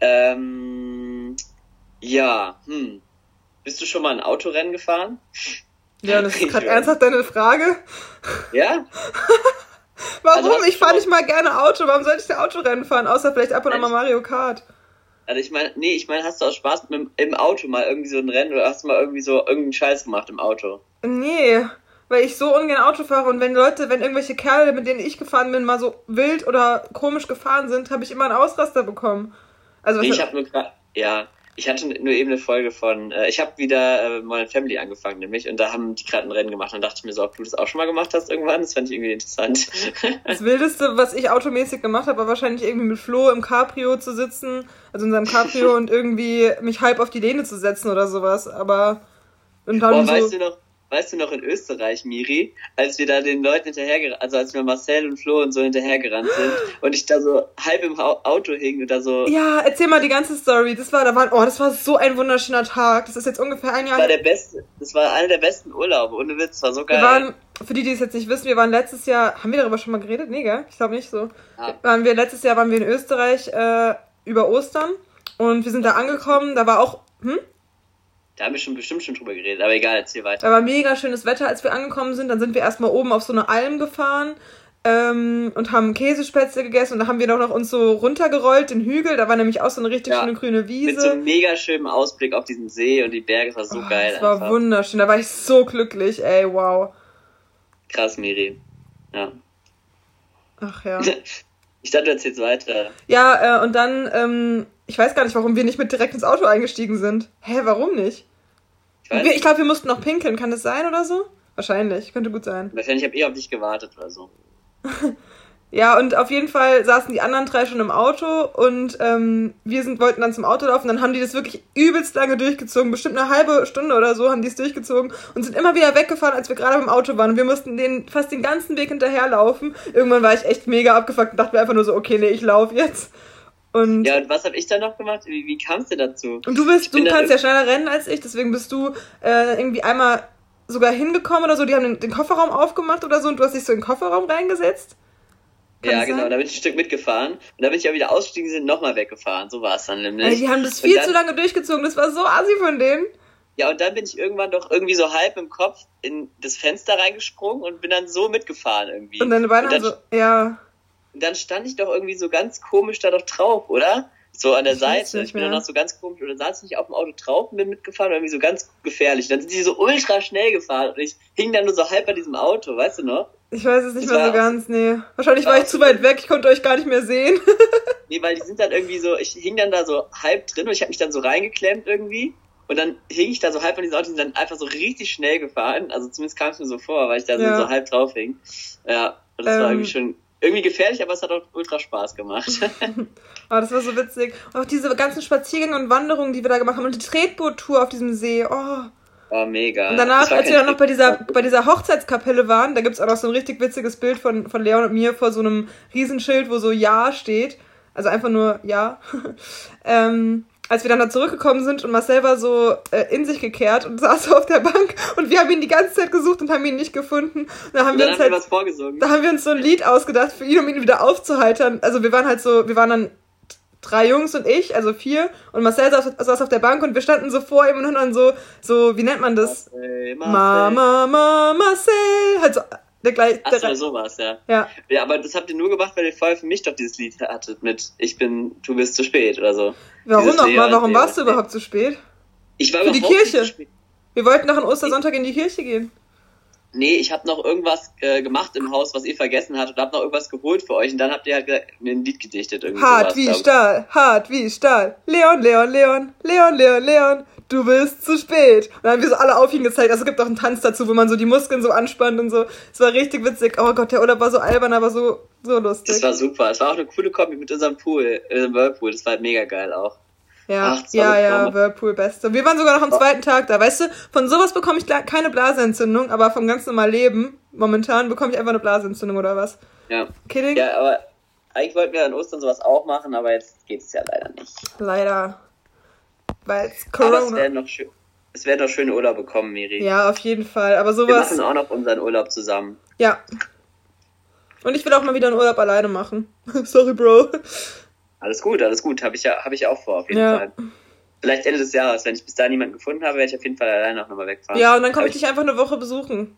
Ähm, ja, hm. Bist du schon mal ein Autorennen gefahren? Ja, das ist gerade ernsthaft deine Frage. Ja? Warum? Also ich fahre nicht mal gerne Auto. Warum sollte ich denn Autorennen fahren? Außer vielleicht ab und an mal Mario Kart. Also ich meine, nee, ich meine, hast du auch Spaß mit, im Auto mal irgendwie so ein Rennen oder hast du mal irgendwie so irgendeinen Scheiß gemacht im Auto? Nee, weil ich so ungern Auto fahre und wenn Leute, wenn irgendwelche Kerle, mit denen ich gefahren bin, mal so wild oder komisch gefahren sind, habe ich immer einen Ausraster bekommen. Also nee, ich habe nur gerade, ja, ich hatte nur eben eine Folge von, äh, ich habe wieder äh, Modern Family angefangen, nämlich, und da haben die gerade ein Rennen gemacht und dachte ich mir so, ob du das auch schon mal gemacht hast irgendwann, das fand ich irgendwie interessant. Das Wildeste, was ich automäßig gemacht habe, war wahrscheinlich irgendwie mit Flo im Cabrio zu sitzen, also in seinem Cabrio und irgendwie mich halb auf die Lehne zu setzen oder sowas, aber und dann Boah, so, weißt du noch, weißt du noch in Österreich, Miri, als wir da den Leuten hinterhergerannt, also als wir Marcel und Flo und so hinterhergerannt sind und ich da so halb im Auto hing und da so. Ja, erzähl mal die ganze Story. Das war, da war, oh, das war so ein wunderschöner Tag. Das ist jetzt ungefähr ein Jahr. Das war der beste, das war einer der besten Urlaube, ohne Witz, das war so geil. Wir waren, für die, die es jetzt nicht wissen, wir waren letztes Jahr, haben wir darüber schon mal geredet? Nee, gell? Ich glaube nicht so. Ja. Waren wir, letztes Jahr waren wir in Österreich, äh, über Ostern und wir sind da angekommen, da war auch, hm? Da haben wir schon bestimmt schon drüber geredet, aber egal, erzähl weiter. Da war mega schönes Wetter, als wir angekommen sind. Dann sind wir erstmal oben auf so eine Alm gefahren ähm, und haben Käsespätzle gegessen und da haben wir doch noch uns so runtergerollt, den Hügel. Da war nämlich auch so eine richtig ja, schöne grüne Wiese. Mit so einem mega schönen Ausblick auf diesen See und die Berge, das war so oh, geil. Das war einfach. wunderschön, da war ich so glücklich, ey, wow. Krass, Miri. Ja. Ach ja. ich dachte, du erzählst weiter. Ja, äh, und dann, ähm, ich weiß gar nicht, warum wir nicht mit direkt ins Auto eingestiegen sind. Hä, warum nicht? Ich, ich glaube, wir mussten noch pinkeln. Kann das sein oder so? Wahrscheinlich. Könnte gut sein. Wahrscheinlich habe ich auf dich gewartet oder so. ja, und auf jeden Fall saßen die anderen drei schon im Auto und ähm, wir sind, wollten dann zum Auto laufen. Dann haben die das wirklich übelst lange durchgezogen. Bestimmt eine halbe Stunde oder so haben die es durchgezogen und sind immer wieder weggefahren, als wir gerade im Auto waren. Und wir mussten den fast den ganzen Weg hinterherlaufen. Irgendwann war ich echt mega abgefuckt und dachte mir einfach nur so, okay, nee, ich laufe jetzt. Und ja, und was habe ich dann noch gemacht? Wie, wie kamst du dazu? Und du bist, du kannst ja schneller rennen als ich, deswegen bist du äh, irgendwie einmal sogar hingekommen oder so. Die haben den, den, Kofferraum aufgemacht oder so und du hast dich so in den Kofferraum reingesetzt. Kann ja, genau, da bin ich ein Stück mitgefahren und da bin ich auch wieder ausgestiegen, sind nochmal weggefahren. So war es dann nämlich. Also die haben das viel dann, zu lange durchgezogen, das war so assi von denen. Ja, und dann bin ich irgendwann doch irgendwie so halb im Kopf in das Fenster reingesprungen und bin dann so mitgefahren irgendwie. Und deine Beine haben so, ja dann stand ich doch irgendwie so ganz komisch da doch drauf, oder? So an der ich Seite. Ich bin dann noch so ganz komisch, oder saß ich auf dem Auto drauf und bin mitgefahren, irgendwie so ganz gefährlich. Dann sind die so ultra schnell gefahren und ich hing dann nur so halb bei diesem Auto, weißt du noch? Ich weiß es nicht das mehr so ganz, nee. Wahrscheinlich war, war ich zu weit weg, ich konnte euch gar nicht mehr sehen. nee, weil die sind dann irgendwie so, ich hing dann da so halb drin und ich habe mich dann so reingeklemmt irgendwie. Und dann hing ich da so halb von diesen Autos und dann einfach so richtig schnell gefahren. Also zumindest kam es mir so vor, weil ich da ja. so, halb drauf hing. Ja, und das ähm, war irgendwie schon irgendwie gefährlich, aber es hat auch ultra Spaß gemacht. oh, das war so witzig. Und auch diese ganzen Spaziergänge und Wanderungen, die wir da gemacht haben und die Tretboot-Tour auf diesem See. Oh. Oh, mega. Und danach, als wir dann noch bei dieser, bei dieser Hochzeitskapelle waren, da gibt es auch noch so ein richtig witziges Bild von, von Leon und mir vor so einem Riesenschild, wo so Ja steht. Also einfach nur Ja. ähm, als wir dann da zurückgekommen sind und Marcel war so äh, in sich gekehrt und saß auf der Bank und wir haben ihn die ganze Zeit gesucht und haben ihn nicht gefunden. Da haben wir uns haben halt, vorgesungen. Da haben wir uns so ein Lied ausgedacht für ihn, um ihn wieder aufzuheitern. Also wir waren halt so, wir waren dann drei Jungs und ich, also vier, und Marcel saß, saß auf der Bank und wir standen so vor ihm und haben dann so, so, wie nennt man das? Marcel, Marcel. Mama, Mama, Marcel. Halt so der gleich, der Achso, so war's, ja. ja. Ja, aber das habt ihr nur gemacht, weil ihr vorher für mich doch dieses Lied hattet mit Ich bin, du bist zu spät oder so. Warum nochmal? Warum warst du überhaupt zu spät? Ich war für die Kirche. Wir wollten noch an Ostersonntag in die Kirche gehen nee, ich habe noch irgendwas äh, gemacht im Haus, was ihr vergessen habt und hab noch irgendwas geholt für euch. Und dann habt ihr halt gesagt, mir ein Lied gedichtet. Irgendwie hart sowas, wie Stahl, hart wie Stahl. Leon, Leon, Leon, Leon, Leon, Leon, du bist zu spät. Und dann haben wir so alle auf ihn gezeigt. Also es gibt auch einen Tanz dazu, wo man so die Muskeln so anspannt und so. Es war richtig witzig. Oh Gott, der Urlaub war so albern, aber so, so lustig. Das war super. Es war auch eine coole Kombi mit unserem Pool, unserem Whirlpool. Das war mega geil auch. Ja, Ach, ja, ja, Whirlpool beste. Wir waren sogar noch am zweiten Tag da. Weißt du, von sowas bekomme ich keine Blasenentzündung, aber vom ganz normalen Leben momentan bekomme ich einfach eine Blasenentzündung oder was? Ja. Kidding? Ja, aber eigentlich wollten wir an Ostern sowas auch machen, aber jetzt geht es ja leider nicht. Leider. Weil es Corona. Aber es wäre noch schön. Schöne Urlaub bekommen, Miri. Ja, auf jeden Fall. Aber sowas. Wir machen auch noch unseren Urlaub zusammen. Ja. Und ich will auch mal wieder einen Urlaub alleine machen. Sorry, Bro. Alles gut, alles gut. Habe ich, ja, hab ich auch vor, auf jeden ja. Fall. Vielleicht Ende des Jahres. Wenn ich bis da niemanden gefunden habe, werde ich auf jeden Fall alleine auch nochmal wegfahren. Ja, und dann komme ich, dich einfach eine Woche besuchen.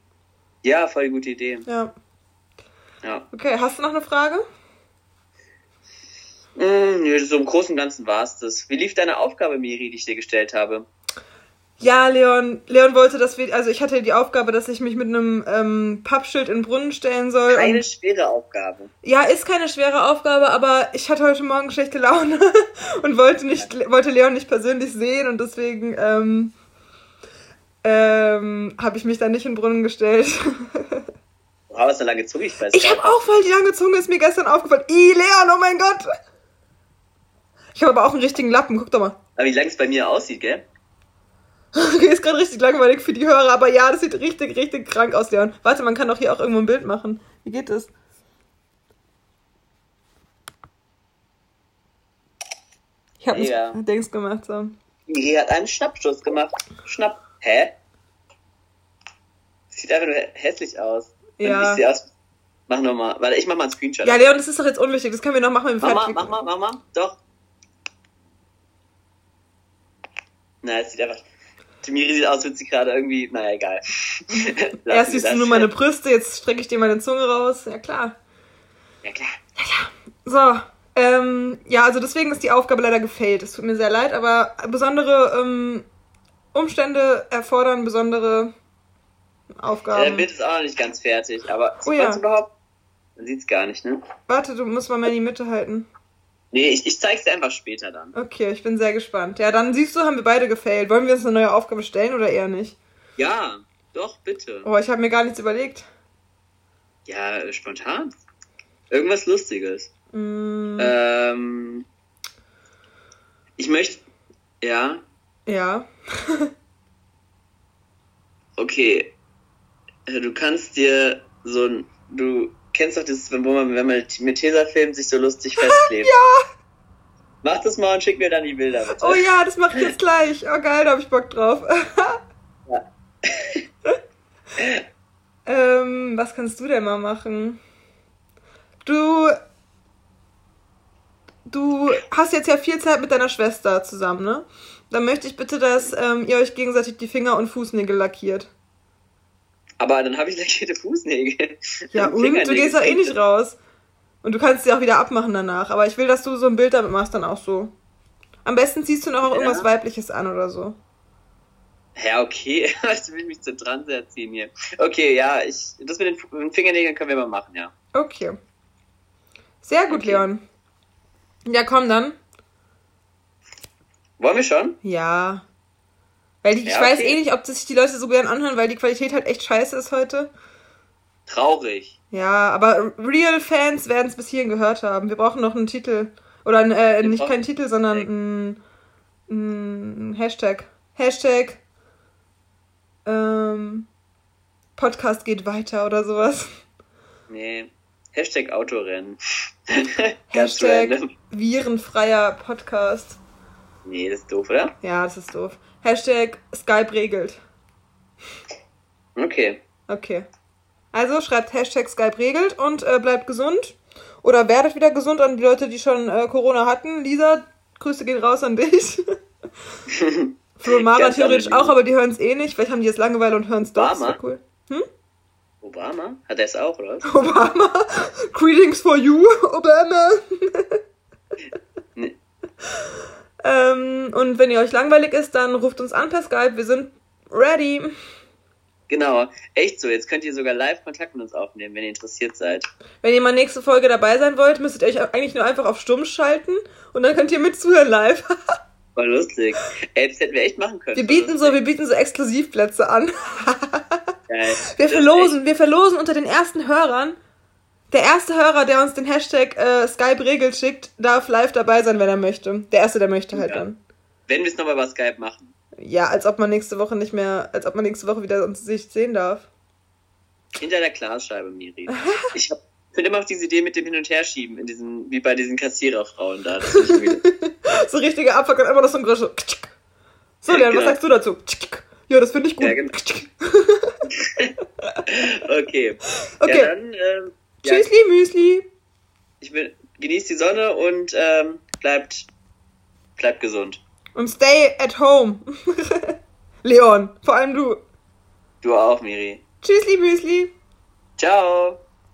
Ja, voll die gute Idee. Ja. ja. Okay, hast du noch eine Frage? Mm, so im Großen und Ganzen war es das. Wie lief deine Aufgabe, Miri, die ich dir gestellt habe? Ja, Leon, Leon wollte, dass wir, also ich hatte die Aufgabe, dass ich mich mit einem ähm, Pappschild in den Brunnen stellen soll. Keine schwere Aufgabe. Ja, ist keine schwere Aufgabe, aber ich hatte heute Morgen schlechte Laune und wollte nicht, ja. wollte Leon nicht persönlich sehen und deswegen ähm, ähm, habe ich mich dann nicht in den Brunnen gestellt. Wow, was eine lange Zunge ich weiß. Ich habe auch voll die lange Zunge, ist mir gestern aufgefallen. I, Leon, oh mein Gott! Ich habe aber auch einen richtigen Lappen, guck doch mal. Aber wie lang es bei mir aussieht, gell? Okay, ist gerade richtig langweilig für die Hörer, aber ja, das sieht richtig, richtig krank aus, Leon. Warte, man kann doch hier auch irgendwo ein Bild machen. Wie geht das? Ich habe ja. Dings gemacht, so. Migi hat einen Schnappschuss gemacht. Schnapp. Hä? Sieht einfach nur hässlich aus. Ja. Ich aus. Mach nochmal. Warte, ich mach mal einen Screenshot. Ja, Leon, das ist doch jetzt unwichtig. Das können wir noch machen, wenn wir fertig Mach mal, mach mal, mach mal. Doch. Na, es sieht einfach. Miri sieht aus, wird sie gerade irgendwie, naja, egal. Erst siehst du nur meine Brüste, jetzt strecke ich dir meine Zunge raus. Ja, klar. Ja, klar. Ja, klar. So, ähm, ja, also deswegen ist die Aufgabe leider gefällt. Es tut mir sehr leid, aber besondere ähm, Umstände erfordern besondere Aufgaben. Ja, der Bild ist auch noch nicht ganz fertig, aber oh, ja. überhaupt? Man sieht es gar nicht, ne? Warte, du musst mal mehr in die Mitte halten. Nee, ich, ich zeig's dir einfach später dann. Okay, ich bin sehr gespannt. Ja, dann siehst du, haben wir beide gefailt. Wollen wir uns eine neue Aufgabe stellen oder eher nicht? Ja, doch, bitte. Oh, ich habe mir gar nichts überlegt. Ja, äh, spontan. Irgendwas Lustiges. Mm. Ähm, ich möchte. Ja. Ja. okay. Äh, du kannst dir so ein. Du kennst du das, wenn man, wenn man mit Tesafilm sich so lustig festklebt? ja! Mach das mal und schick mir dann die Bilder, bitte. Oh ja, das mach ich jetzt gleich. Oh geil, da hab ich Bock drauf. ja. ähm, was kannst du denn mal machen? Du. Du hast jetzt ja viel Zeit mit deiner Schwester zusammen, ne? Dann möchte ich bitte, dass ähm, ihr euch gegenseitig die Finger und Fußnägel lackiert. Aber dann habe ich lackierte Fußnägel. Ja, und du gehst da eh nicht raus. Und du kannst sie auch wieder abmachen danach. Aber ich will, dass du so ein Bild damit machst, dann auch so. Am besten ziehst du noch ja. irgendwas Weibliches an oder so. Ja, okay. Ich will mich zu Trans erziehen hier. Okay, ja, ich, das mit den Fingernägeln können wir mal machen, ja. Okay. Sehr gut, okay. Leon. Ja, komm dann. Wollen wir schon? Ja. Weil die, ja, ich weiß okay. eh nicht, ob das sich die Leute so gern anhören, weil die Qualität halt echt scheiße ist heute. Traurig. Ja, aber Real Fans werden es bis hierhin gehört haben. Wir brauchen noch einen Titel. Oder äh, nicht keinen Titel, sondern ein, einen Hashtag. Hashtag ähm, Podcast geht weiter oder sowas. Nee. Hashtag Autorennen. Hashtag virenfreier Podcast. Nee, das ist doof, oder? Ja, das ist doof. Hashtag Skype regelt. Okay. Okay. Also schreibt Hashtag Skype regelt und äh, bleibt gesund. Oder werdet wieder gesund an die Leute, die schon äh, Corona hatten. Lisa, Grüße gehen raus an dich. Flo und Mara theoretisch auch, aber die hören es eh nicht. Vielleicht haben die jetzt Langeweile und hören es doch. Das Obama? cool. Hm? Obama? Hat er es auch, oder? Obama. Greetings for you, Obama. Nee. Ähm, und wenn ihr euch langweilig ist, dann ruft uns an per Skype. Wir sind ready. Genau. Echt so. Jetzt könnt ihr sogar live Kontakt mit uns aufnehmen, wenn ihr interessiert seid. Wenn ihr mal nächste Folge dabei sein wollt, müsstet ihr euch eigentlich nur einfach auf Stumm schalten und dann könnt ihr mitzuhören live. Voll lustig. Ey, das hätten wir echt machen können. Wir bieten so, wir bieten so Exklusivplätze an. Geil. Wir Das verlosen, wir verlosen unter den ersten Hörern. Der erste Hörer, der uns den Hashtag äh, Skype regelt schickt, darf live dabei sein, wenn er möchte. Der erste, der möchte halt Ja. dann. Wenn wir es nochmal über Skype machen. Ja, als ob man nächste Woche nicht mehr, als ob man nächste Woche wieder uns sich sehen darf. Hinter der Glasscheibe, Miri. Ich hab, finde immer noch diese Idee mit dem Hin- und Herschieben, in diesen, wie bei diesen Kassiererfrauen da. So richtige Abfuck und immer noch so ein Geräusch. So, Ja, Leon, was genau. sagst du dazu? Ja, das finde ich gut. Ja, genau. okay. Okay. Ja, dann, ähm, ja, Tschüssli, Müsli. ich will, genießt die Sonne und ähm, bleibt, bleibt gesund. Und stay at home. Leon, vor allem du. Du auch, Miri. Tschüssli, Müsli. Ciao.